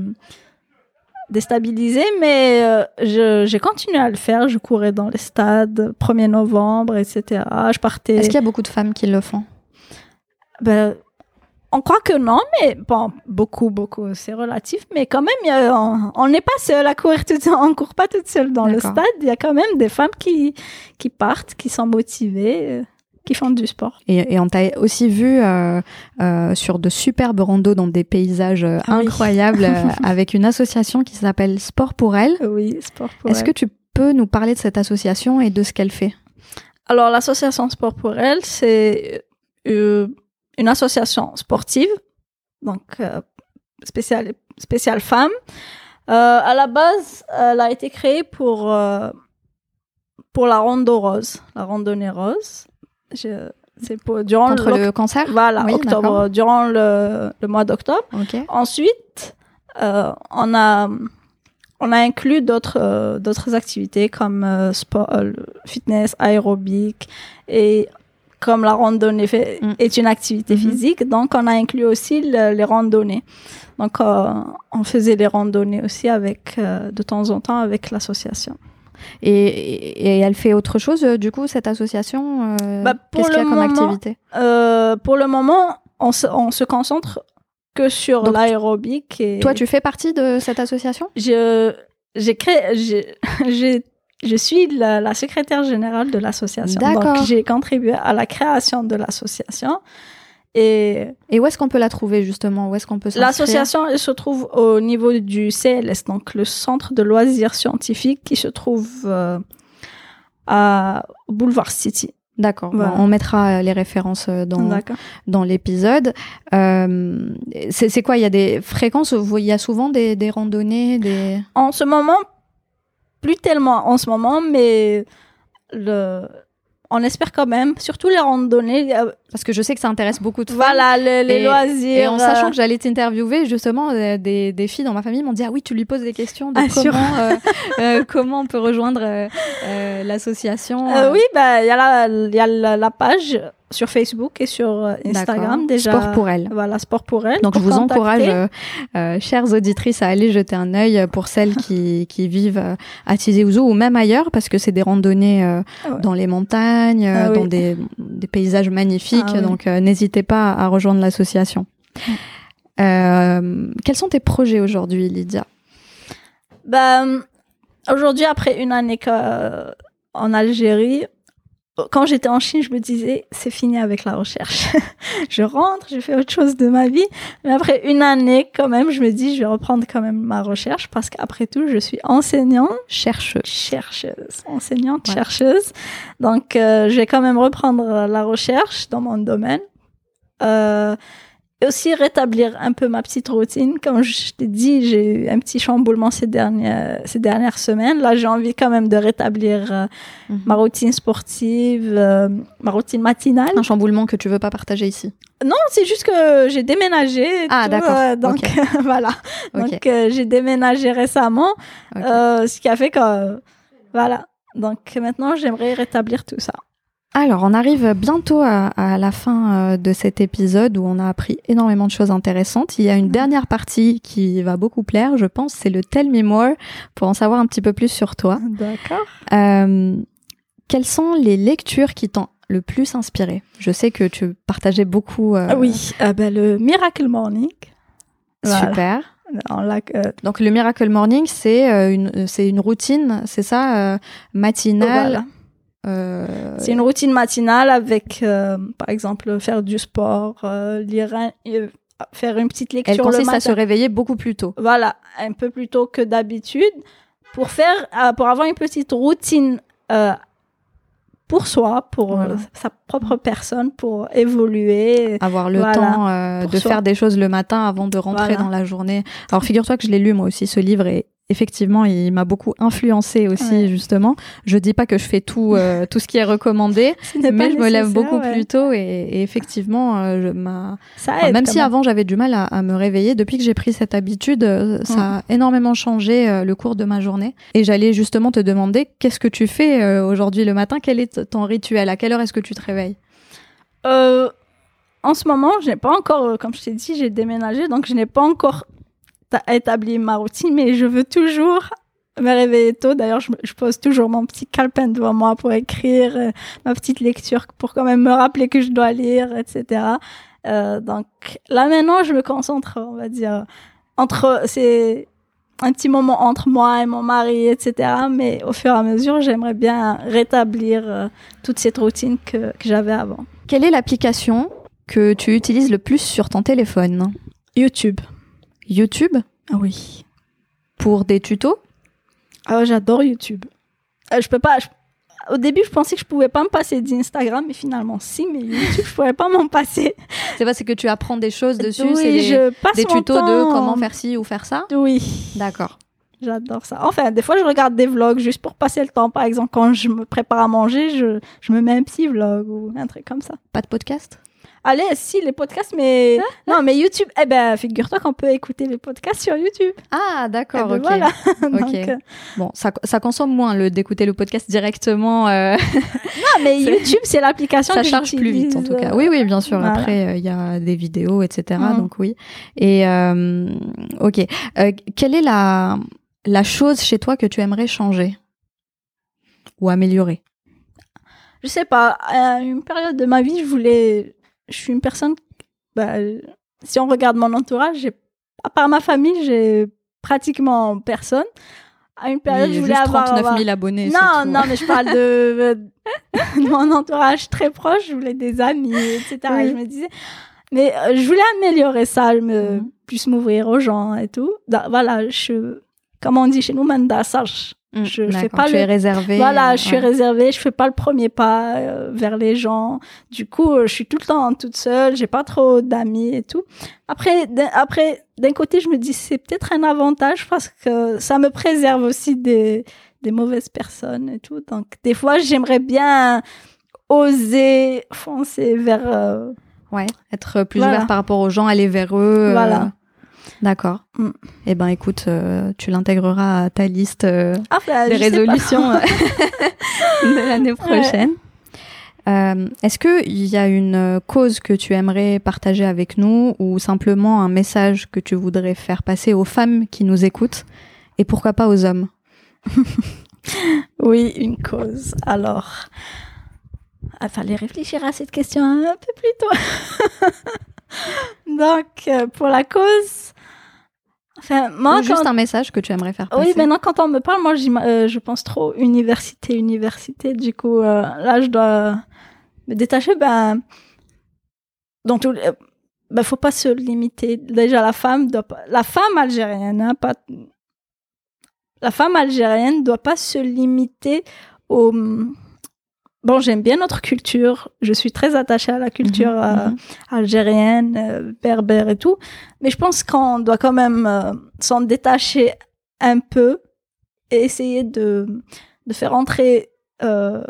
déstabilisée, mais j'ai continué à le faire. Je courais dans les stades, 1er novembre, etc. Je partais. Est-ce qu'il y a beaucoup de femmes qui le font? Ben, on croit que non, mais bon, beaucoup, beaucoup, c'est relatif, mais quand même, on n'est pas seul à courir tout on court pas toute seule dans le stade. Il y a quand même des femmes qui, qui partent, qui sont motivées, euh, qui font du sport. Et, on t'a aussi vu euh, euh, sur de superbes randos dans des paysages ah incroyables avec une association qui s'appelle Sport pour elle. Oui, Sport pour elle. Est-ce que tu peux nous parler de cette association et de ce qu'elle fait? Alors, l'association Sport pour elle, c'est une association sportive, donc euh, spéciale, spéciale femmes. Euh, à la base, elle a été créée pour euh, pour la rando rose, la randonnée rose. Je- C'est pour durant Contre le cancer? Voilà Oui, octobre, d'accord. durant le, le mois d'octobre. Ok. Ensuite, euh, on a on a inclus d'autres d'autres activités comme sport, fitness, aérobic et comme la randonnée fait- Mm. est une activité Mhm. physique, donc on a inclus aussi le- les randonnées. Donc euh, on faisait les randonnées aussi avec euh, de temps en temps avec l'association. Et, et- et elle fait autre chose, euh, du coup, cette association euh, Bah, pour Qu'est-ce qu'il y a le comme moment, activité? pour le moment, on se, on se concentre que sur l'aérobic et Toi, tu fais partie de cette association? Je j'ai créé j'ai- je suis la, la secrétaire générale de l'association. D'accord. Donc j'ai contribué à la création de l'association et Et où est-ce qu'on peut la trouver, justement? Où est-ce qu'on peut l'association elle se trouve au niveau du CLS donc le centre de loisirs scientifiques qui se trouve euh, à Boulevard City. D'accord. Voilà. Bon, on mettra euh, les références euh, dans, dans l'épisode. Euh, c'est c'est quoi? Il y a des fréquences? Où Il y a souvent des, des randonnées des... En ce moment plus tellement en ce moment mais le on espère quand même surtout les randonnées euh, Parce que je sais que ça intéresse beaucoup de femmes. voilà les, les Et- loisirs Et en sachant que j'allais t'interviewer, justement, euh, des, des filles dans ma famille m'ont dit Ah oui, tu lui poses des questions de Ah, comment, euh, euh, comment on peut rejoindre l'association. Oui, bah, il y a, la, y a la, la page sur Facebook et sur euh, Instagram déjà. Sport pour elle. Voilà, sport pour elle. Donc je vous contacter. encourage, euh, euh, chères auditrices, à aller jeter un œil pour celles qui, qui vivent euh, à Tizi Ouzou ou même ailleurs, parce que c'est des randonnées Ah ouais. dans les montagnes, Ah oui. dans des, des paysages magnifiques. Ah. Donc n'hésitez pas à rejoindre l'association. Quels sont tes projets aujourd'hui, Lydia? Bah, Aujourd'hui, après une année en Algérie, quand j'étais en Chine, je me disais, c'est fini avec la recherche. je rentre, je fais autre chose de ma vie. Mais après une année, quand même, je me dis, je vais reprendre quand même ma recherche parce qu'après tout, je suis enseignante. Chercheuse. chercheuse, enseignante, Ouais. chercheuse. Donc, euh, je vais quand même reprendre la recherche dans mon domaine. Euh, et aussi rétablir un peu ma petite routine. Comme je t'ai dit, j'ai eu un petit chamboulement ces dernières, ces dernières semaines. Là, j'ai envie quand même de rétablir euh, Mhm. ma routine sportive, euh, ma routine matinale. Un chamboulement que tu veux pas partager ici. Non, c'est juste que j'ai déménagé. Ah, d'accord. euh, donc, voilà. Donc, j'ai déménagé récemment. Ce qui a fait que voilà donc maintenant j'aimerais rétablir tout ça Alors, on arrive bientôt à, à la fin euh, de cet épisode où on a appris énormément de choses intéressantes. Il y a une dernière partie qui va beaucoup plaire, je pense, c'est le Tell Me More pour en savoir un petit peu plus sur toi. d'accord Euh, quelles sont les lectures qui t'ont le plus inspiré? Je sais que tu partageais beaucoup. euh, Ah oui euh, ben, le Miracle Morning Voilà. Super. Donc le Miracle Morning, c'est une, c'est une routine, c'est ça, matinale. voilà. Euh, c'est une routine matinale avec euh, par exemple faire du sport euh, lire un- faire une petite lecture Elle le consiste matin à se réveiller beaucoup plus tôt. voilà un peu plus tôt que d'habitude pour faire pour avoir une petite routine pour soi pour Voilà. sa propre personne pour évoluer avoir le Voilà, temps euh, de soi. faire des choses le matin avant de rentrer Voilà. dans la journée. Alors figure-toi que je l'ai lu moi aussi ce livre et effectivement il m'a beaucoup influencé aussi Ouais. justement. Je dis pas que je fais tout euh, tout ce qui est recommandé, mais je me lève beaucoup ouais. plus tôt et, et effectivement euh, je, ma... Ça enfin, aide même si avant j'avais du mal à, à me réveiller, depuis que j'ai pris cette habitude, euh, ça a énormément changé le cours de ma journée. Et j'allais justement te demander qu'est-ce que tu fais aujourd'hui le matin, quel est ton rituel, à quelle heure est-ce que tu te réveilles? En ce moment, je n'ai pas encore, comme je t'ai dit, j'ai déménagé, donc je n'ai pas encore établi ma routine, mais je veux toujours me réveiller tôt. D'ailleurs, je, pose toujours mon petit calepin devant moi pour écrire euh, ma petite lecture, pour quand même me rappeler que je dois lire, etc. Euh, donc là maintenant, je me concentre, on va dire, entre c'est un petit moment entre moi et mon mari, etc. Mais au fur et à mesure, j'aimerais bien rétablir euh, toute cette routine que, que j'avais avant. Quelle est l'application que tu utilises le plus sur ton téléphone? YouTube. YouTube Ah oui. pour des tutos? Ah, j'adore YouTube. Euh, je peux pas. je- Au début, je pensais que je pouvais pas me passer d'Instagram, mais finalement, si, mais YouTube, je pourrais pas m'en passer. C'est pas c'est que tu apprends des choses dessus, oui, c'est des, je passe des tutos de comment faire ci ou faire ça? Oui. D'accord. J'adore ça. Enfin, des fois, je regarde des vlogs juste pour passer le temps. Par exemple, quand je me prépare à manger, je, je me mets un petit vlog ou un truc comme ça. Pas de podcast? Allez, si, les podcasts, mais... non, mais YouTube, eh ben, figure-toi qu'on peut écouter les podcasts sur YouTube. Ah, d'accord, Eh ben, ok. voilà. Donc, euh, Bon, ça, ça consomme moins le d'écouter le podcast directement. euh, non, mais YouTube, c'est l'application ça que charge plus vite en tout cas. j'utilise, Oui, oui, bien sûr. voilà. Après, euh, il y a des vidéos, etc. Mhm. Donc oui. Et euh, ok, Euh, quelle est la la chose chez toi que tu aimerais changer ou améliorer? Je sais pas, à une période de ma vie, je voulais. Je suis une personne. Bah, si on regarde mon entourage, j'ai- à part ma famille, j'ai pratiquement personne. À une période, Oui, je voulais juste avoir. 39 000 abonnés. Non, non, mais je parle de, de mon entourage très proche. Je voulais des amis, etc. Oui. Et je me disais, mais euh, je voulais améliorer ça, je me Mhm. plus m'ouvrir aux gens et tout. Da- voilà, je, comme on dit chez nous, manda Mm, je fais pas tu le- es. Voilà, je suis ouais. réservée, je fais pas le premier pas euh, vers les gens. Du coup, euh, je suis tout le temps toute seule, j'ai pas trop d'amis et tout. Après, d'un- après, d'un côté, je me dis c'est peut-être un avantage parce que ça me préserve aussi des des mauvaises personnes et tout. Donc, des fois, j'aimerais bien oser foncer vers. euh, Ouais, être plus Voilà. ouvert par rapport aux gens, aller vers eux. euh, Voilà. D'accord. Mm. Eh ben, écoute, euh, tu l'intégreras à ta liste euh, des je sais pas. résolutions euh, de l'année prochaine. Est-ce qu'il y a une cause que tu aimerais partager avec nous ou simplement un message que tu voudrais faire passer aux femmes qui nous écoutent et pourquoi pas aux hommes? Oui, une cause. Alors, il fallait réfléchir à cette question un peu plus tôt. Donc, euh, pour la cause, enfin, moi, Ou juste quand... un message que tu aimerais faire passer Oui, maintenant, quand on me parle, moi, euh, je pense trop université, université. Du coup, euh, là, je dois me détacher. Ben, dans tout, euh, ben, faut pas se limiter. Déjà, la femme doit pas, la femme algérienne, hein, pas, la femme algérienne doit pas se limiter au, bon, j'aime bien notre culture. Je suis très attachée à la culture, Mhm, euh, mhm. algérienne, euh, berbère et tout. Mais je pense qu'on doit quand même euh, s'en détacher un peu et essayer de, de faire entrer euh,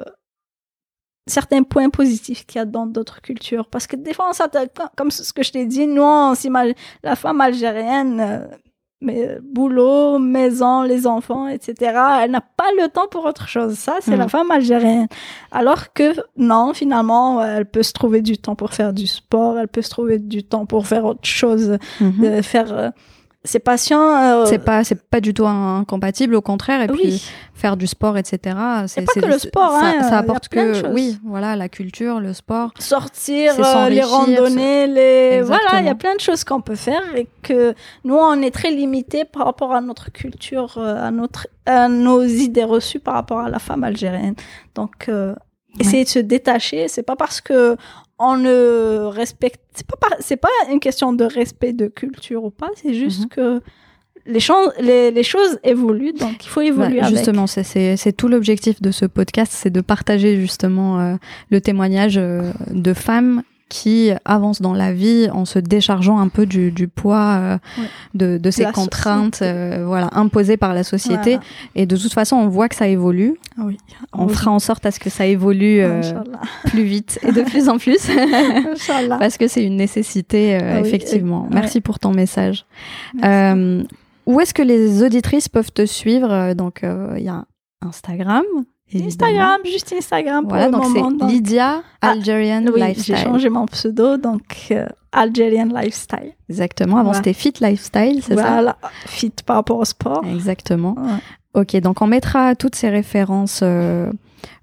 certains points positifs qu'il y a dans d'autres cultures. Parce que des fois, on s'attaque, comme ce que je t'ai dit, nous, on s'imagine la femme algérienne, mais euh, boulot, maison, les enfants, etc. Elle n'a pas le temps pour autre chose. Ça, c'est la femme algérienne. Alors que non, finalement, elle peut se trouver du temps pour faire du sport, elle peut se trouver du temps pour faire autre chose, Mhm. de faire ses passions. euh, C'est pas, c'est pas du tout incompatible, au contraire. Et puis faire du sport, etc. C'est pas que le sport, ça, hein, ça apporte que, oui, voilà, la culture, le sport. sortir, euh, les randonnées, les Exactement. voilà, il y a plein de choses qu'on peut faire et que nous on est très limité par rapport à notre culture, euh, à notre, à nos idées reçues par rapport à la femme algérienne. Donc euh, essayer de se détacher, c'est pas parce que on ne respecte, c'est pas c'est pas une question de respect de culture ou pas, c'est juste Mhm. que les, choses les, les choses évoluent, donc il faut évoluer justement, c'est- c'est c'est tout l'objectif de ce podcast, c'est de partager justement euh, le témoignage euh, de femmes qui avancent dans la vie en se déchargeant un peu du, du poids euh, Ouais. de, de ces contraintes euh, voilà, imposées par la société. Voilà. Et de toute façon, on voit que ça évolue. Oui. On Oui. fera en sorte à ce que ça évolue euh, plus vite et de plus en plus. Parce que c'est une nécessité, Ah oui, effectivement. et- Merci pour ton message. Où est-ce que les auditrices peuvent te suivre? Donc, il y a Instagram. Instagram, juste Instagram pour Voilà, le donc moment. donc- Lydia Ah, Algerian Oui, j'ai Lifestyle. changé mon pseudo, donc euh, Algerian Lifestyle. Exactement. Avant, Voilà. c'était Fit Lifestyle, c'est Voilà, fit par rapport au sport. ça Exactement. Ouais. Ok, donc on mettra toutes ces références euh,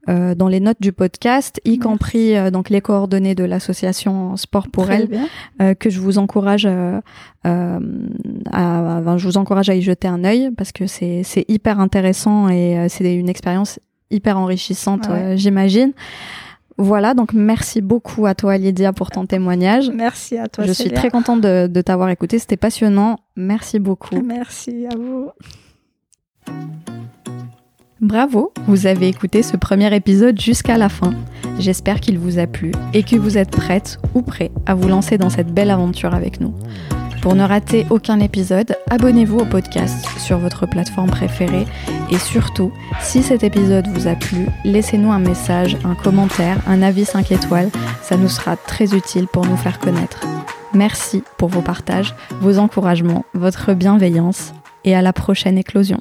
euh, dans les notes du podcast, y Merci. compris euh, donc les coordonnées de l'association Sport pour Très elle, euh, que je vous encourage à, enfin, je vous encourage à y jeter un œil parce que c'est c'est hyper intéressant et c'est une expérience hyper enrichissante, Ah ouais. euh, j'imagine. Voilà, donc merci beaucoup à toi Lydia pour ton témoignage. Merci à toi. je suis très contente de, de t'avoir écouté, c'était passionnant. Merci beaucoup. Merci à vous. Bravo, vous avez écouté ce premier épisode jusqu'à la fin. J'espère qu'il vous a plu et que vous êtes prête ou prêt à vous lancer dans cette belle aventure avec nous. Pour ne rater aucun épisode, abonnez-vous au podcast sur votre plateforme préférée et surtout, si cet épisode vous a plu, laissez-nous un message, un commentaire, un avis 5 étoiles, ça nous sera très utile pour nous faire connaître. Merci pour vos partages, vos encouragements, votre bienveillance et à la prochaine éclosion.